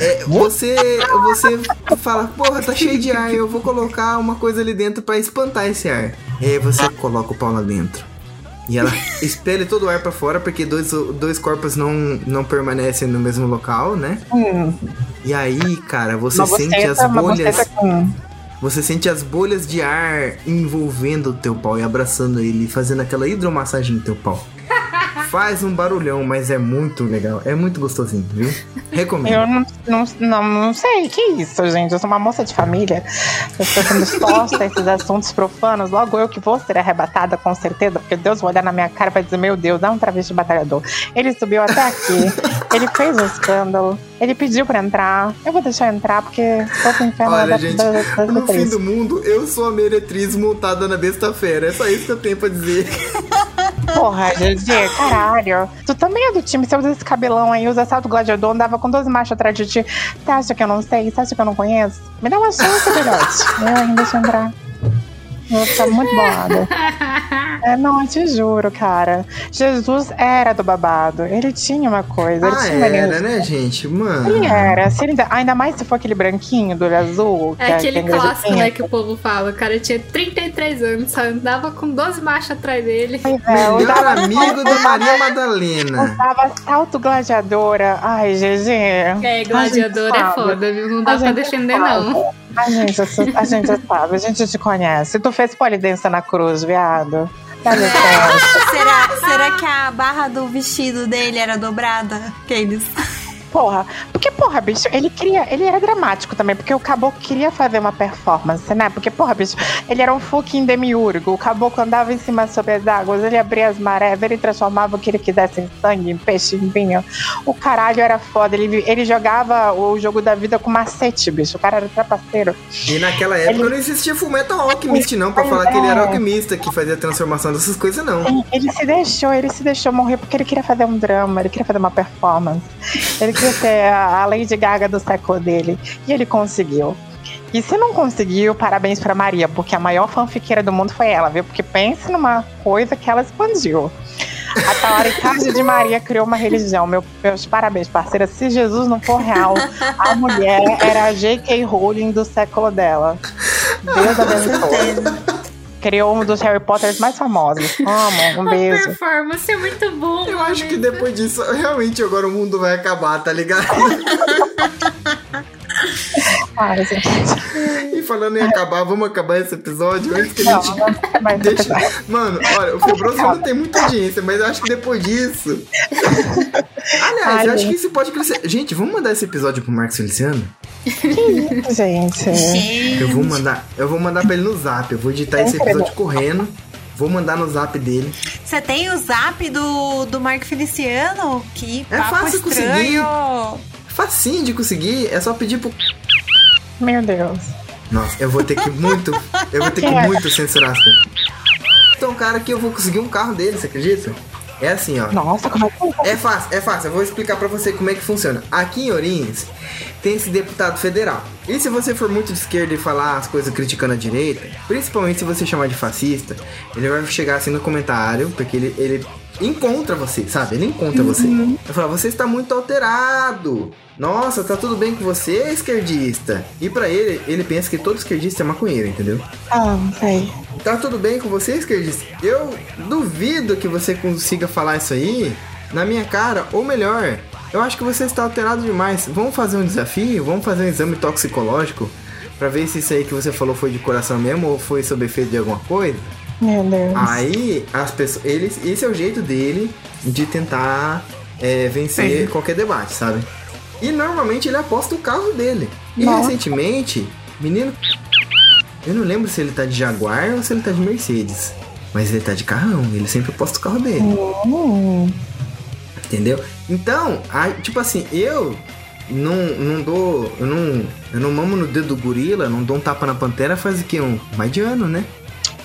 Speaker 1: é, você, você fala, porra, tá cheio de ar, eu vou colocar uma coisa ali dentro pra espantar esse ar. E aí você coloca o pau lá dentro. E ela (laughs) expele todo o ar pra fora, porque dois, dois corpos não, não permanecem no mesmo local, né?
Speaker 3: Hum,
Speaker 1: E aí, cara, você sente as bolhas.
Speaker 3: com...
Speaker 1: Você sente as bolhas de ar envolvendo o teu pau e abraçando ele, fazendo aquela hidromassagem no teu pau. (laughs) Faz um barulhão, mas é muito legal. É muito gostosinho, viu? Recomendo.
Speaker 3: Eu não, não, não, não sei, que isso, gente? Eu sou uma moça de família. Eu estou sendo exposta a esses assuntos profanos. Logo eu que vou ser arrebatada, com certeza, porque Deus vai olhar na minha cara e vai dizer: Meu Deus, é um travesti batalhador. Ele subiu até aqui, ele fez um escândalo, ele pediu pra entrar. Eu vou deixar entrar, porque estou com inferno
Speaker 1: Olha,
Speaker 3: da,
Speaker 1: gente,
Speaker 3: da, da, da,
Speaker 1: no fim do mundo, eu sou a meretriz montada na besta fera. É só isso que eu tenho pra dizer. (laughs)
Speaker 3: Porra, GG, caralho. Tu também é do time, você usa esse cabelão aí, usa salto gladiador, andava com 12 machos atrás de ti. Você acha que eu não sei? Você acha que eu não conheço? Me dá uma chance, (laughs) filhote. Eu ainda deixa eu entrar. Eu vou ficar muito bolada. (laughs) É, não, eu te juro, cara. Jesus era do babado. Ele tinha uma coisa. Ele
Speaker 1: Ah,
Speaker 3: tinha uma
Speaker 1: era,
Speaker 3: linha-
Speaker 1: né, gente? Mano.
Speaker 3: Ele era. Se ele ainda, ainda mais se for aquele branquinho do olho azul. que
Speaker 2: É aquele clássico, né, que o povo fala. O cara tinha 33 anos, só andava com 12 machos atrás dele.
Speaker 3: Pois é,
Speaker 1: Melhor
Speaker 3: usava,
Speaker 1: amigo da Maria Madalena.
Speaker 3: usava salto gladiadora. Ai, GG.
Speaker 2: É, gladiador
Speaker 3: A
Speaker 2: é foda, viu? Não dá pra defender,
Speaker 3: sabe.
Speaker 2: não.
Speaker 3: A gente, a gente sabe, a gente te conhece. Tu fez polidença na cruz, viado. Dá (laughs)
Speaker 4: será, será que a barra do vestido dele era dobrada? Aqueles.
Speaker 3: Porra, porque, porra, bicho, ele queria. Ele era dramático também, porque o caboclo queria fazer uma performance, né? Porque, porra, bicho, ele era um fucking demiurgo. O caboclo andava em cima sobre as águas, ele abria as marés, ele transformava o que ele quisesse em sangue, em peixe, em vinho. O caralho era foda. Ele, ele jogava o jogo da vida com macete, bicho. O cara era trapaceiro.
Speaker 1: E naquela época não existia Fullmetal Alchemist, não, pra falar que ele era alquimista, que fazia transformação dessas coisas, não.
Speaker 3: Ele- Ele se deixou, ele se deixou morrer porque ele queria fazer um drama, ele queria fazer uma performance. Ele queria ser a Lady Gaga do século dele. E ele conseguiu. E se não conseguiu, parabéns pra Maria, porque a maior fanfiqueira do mundo foi ela, viu? Porque pense numa coisa que ela expandiu. A talaricagem de Maria criou uma religião. Meu, meus parabéns, parceira. Se Jesus não for real, a mulher era a J.K. Rowling do século dela. Deus abençoe. Criou um dos Harry Potters mais famosos. Amo, um
Speaker 2: A
Speaker 3: beijo.
Speaker 2: performance é muito bom.
Speaker 1: Eu acho que depois disso, realmente agora o mundo vai acabar, tá ligado? (laughs)
Speaker 3: Ai, gente. (laughs)
Speaker 1: E falando em acabar, vamos acabar esse episódio antes que a
Speaker 3: Não,
Speaker 1: gente.
Speaker 3: não vai (laughs)
Speaker 1: Deixa... Mano, olha, o Febroso não tem muita audiência, mas eu acho que depois disso. (laughs) Aliás,
Speaker 3: Ai,
Speaker 1: eu acho
Speaker 3: gente.
Speaker 1: que isso pode crescer. Gente, vamos mandar esse episódio pro Marcos Feliciano?
Speaker 3: Gente.
Speaker 1: Eu vou mandar, eu vou mandar pra ele no zap. Eu vou editar esse episódio correndo. Vou mandar no zap dele.
Speaker 4: Você tem o zap do, do Marco Feliciano? Que
Speaker 1: É fácil
Speaker 4: estranho.
Speaker 1: Facinho de conseguir, é só pedir pro.
Speaker 3: Meu Deus.
Speaker 1: Nossa, eu vou ter que muito. Eu vou ter que (laughs)
Speaker 3: é?
Speaker 1: muito censurar as coisas. Então, cara, que eu vou conseguir um carro dele, você acredita? É assim, ó.
Speaker 3: Nossa, como é que
Speaker 1: É fácil, é fácil. Eu vou explicar pra você como é que funciona. Aqui em Ourinhos tem esse deputado federal. E se você for muito de esquerda e falar as coisas criticando a direita, principalmente se você chamar de fascista, ele vai chegar assim no comentário, porque ele, ele encontra você, sabe? Ele encontra você. Vai falar, você está muito alterado. Nossa, tá tudo bem com você, esquerdista. E pra ele, ele pensa que todo esquerdista é maconheiro, entendeu?
Speaker 3: Ah, não sei.
Speaker 1: Tá tudo bem com você, esquerdista? Eu duvido que você consiga falar isso aí na minha cara, ou melhor, eu acho que você está alterado demais. Vamos fazer um desafio? Vamos fazer um exame toxicológico pra ver se isso aí que você falou foi de coração mesmo ou foi sob efeito de alguma coisa?
Speaker 3: Meu Deus.
Speaker 1: Aí, as pessoas. Ele, esse é o jeito dele de tentar é, vencer qualquer debate, sabe? E normalmente ele aposta o carro dele. E
Speaker 3: Nossa.
Speaker 1: recentemente, menino. Eu não lembro se ele tá de Jaguar ou se ele tá de Mercedes. Mas ele tá de carrão, ele sempre aposta o carro dele.
Speaker 3: Hum,
Speaker 1: Entendeu? Então, a- tipo assim, eu não, não dou. Eu não, eu não mamo no dedo do gorila, não dou um tapa na pantera faz o quê? Um, mais de ano, né?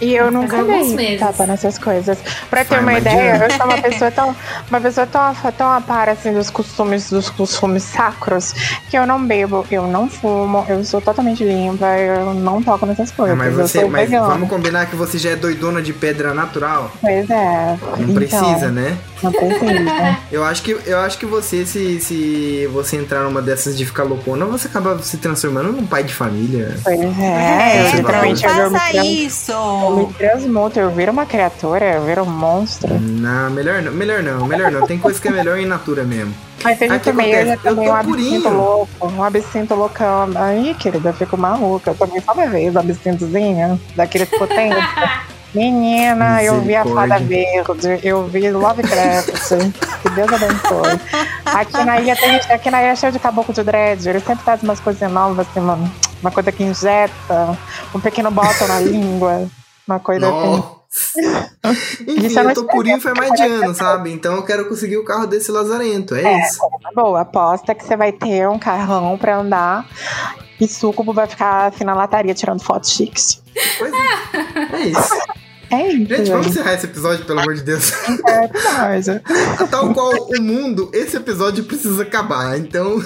Speaker 3: E eu nunca dei tapa nessas coisas. Pra ter uma ideia, eu sou uma pessoa tão. Uma pessoa tão, a- tão a par assim dos costumes, dos costumes sacros, que eu não bebo, eu não fumo, eu sou totalmente limpa, eu não toco nessas
Speaker 1: Ah,
Speaker 3: coisas.
Speaker 1: mas
Speaker 3: eu
Speaker 1: você,
Speaker 3: sou
Speaker 1: mas
Speaker 3: vegana.
Speaker 1: vamos combinar que você já é doidona de pedra natural?
Speaker 3: Pois é.
Speaker 1: Não
Speaker 3: então,
Speaker 1: precisa, né?
Speaker 3: Não precisa.
Speaker 1: Eu acho que, eu acho que você, se, se você entrar numa dessas de ficar loucona, você acaba se transformando num pai de família.
Speaker 3: Pois é,
Speaker 4: É,
Speaker 3: literalmente eu me
Speaker 4: faça isso.
Speaker 3: Me transmuto, eu viro uma criatura, eu viro um monstro.
Speaker 1: Não, melhor não, melhor não, melhor não. Tem coisa que é melhor em natura mesmo.
Speaker 3: Mas eu já
Speaker 1: Aí o que
Speaker 3: também, eu
Speaker 1: tô
Speaker 3: um absinto
Speaker 1: purinho.
Speaker 3: louco, um absinto loucão. Aí, querida, eu fico maluca. Eu tomei só uma vez um absintozinho, daqueles potentes. (laughs) Menina, eu vi a Fada Verde, eu vi Lovecraft, que Deus abençoe. Aqui na ilha tem, aqui na ilha é cheio de caboclo de dread, ele sempre traz umas coisinhas novas, assim, uma, uma coisa que injeta, um pequeno botão na língua, uma coisa assim.
Speaker 1: Nossa. (laughs) Enfim,
Speaker 3: Isso é
Speaker 1: eu tô purinho faz mais de ano, (laughs) sabe? Então eu quero conseguir o carro desse lazarento, é, isso.
Speaker 3: Boa, aposta que você vai ter um carrão pra andar e Sucubo vai ficar assim na lataria tirando fotos chiques.
Speaker 1: Pois é. É isso. (laughs)
Speaker 3: É isso.
Speaker 1: Gente, vamos encerrar esse episódio, pelo amor de Deus.
Speaker 3: É episódio.
Speaker 1: Tal qual o mundo, esse episódio precisa acabar. Então,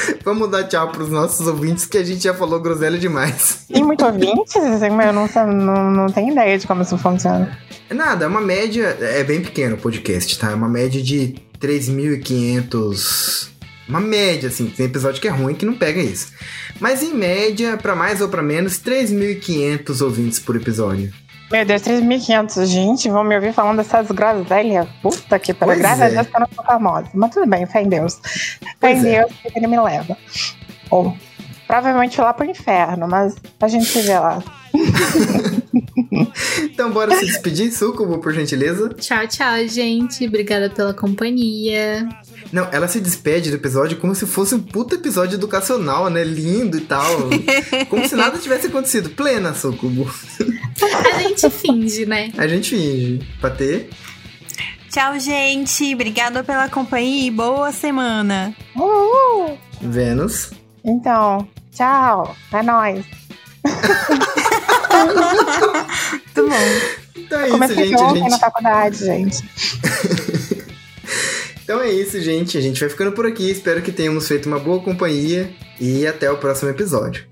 Speaker 1: (laughs) vamos dar tchau pros nossos ouvintes, que a gente já falou groselha demais.
Speaker 3: Tem muito ouvintes? (laughs) Assim, Eu não, não, não tenho ideia de como isso funciona.
Speaker 1: Nada, é uma média. É bem pequeno o podcast, tá? É uma média de 3.500. Uma média, assim. Tem episódio que é ruim que não pega isso. Mas em média, pra mais ou pra menos, 3.500 ouvintes por episódio.
Speaker 3: Meu Deus, 3.500. Gente, vão me ouvir falando dessas groselhas. Puta que pariu. Graças
Speaker 1: é.
Speaker 3: a Deus que eu não sou famosa. Mas tudo bem, fé em Deus. Fé em
Speaker 1: é.
Speaker 3: Deus que ele me leva. Ou provavelmente lá pro inferno, mas a gente se vê lá. (laughs)
Speaker 1: Então, bora se despedir, Sucubo, por gentileza.
Speaker 2: Tchau, tchau, gente. Obrigada pela companhia.
Speaker 1: Não, ela se despede do episódio como se fosse um puta episódio educacional, né? Lindo e tal. (laughs) como se nada tivesse acontecido. Plena, Sucubo.
Speaker 2: A gente finge, né?
Speaker 1: A gente finge. Pra ter.
Speaker 4: Tchau, gente. Obrigada pela companhia e boa semana.
Speaker 3: Uhul!
Speaker 1: Vênus.
Speaker 3: Então, tchau. É nóis. (laughs)
Speaker 4: Muito bom.
Speaker 1: Então é isso,
Speaker 3: Comecei
Speaker 1: gente. A
Speaker 3: ontem na
Speaker 1: gente...
Speaker 3: faculdade, gente. (laughs)
Speaker 1: Então é isso, gente. A gente vai ficando por aqui. Espero que tenhamos feito uma boa companhia. E até o próximo episódio.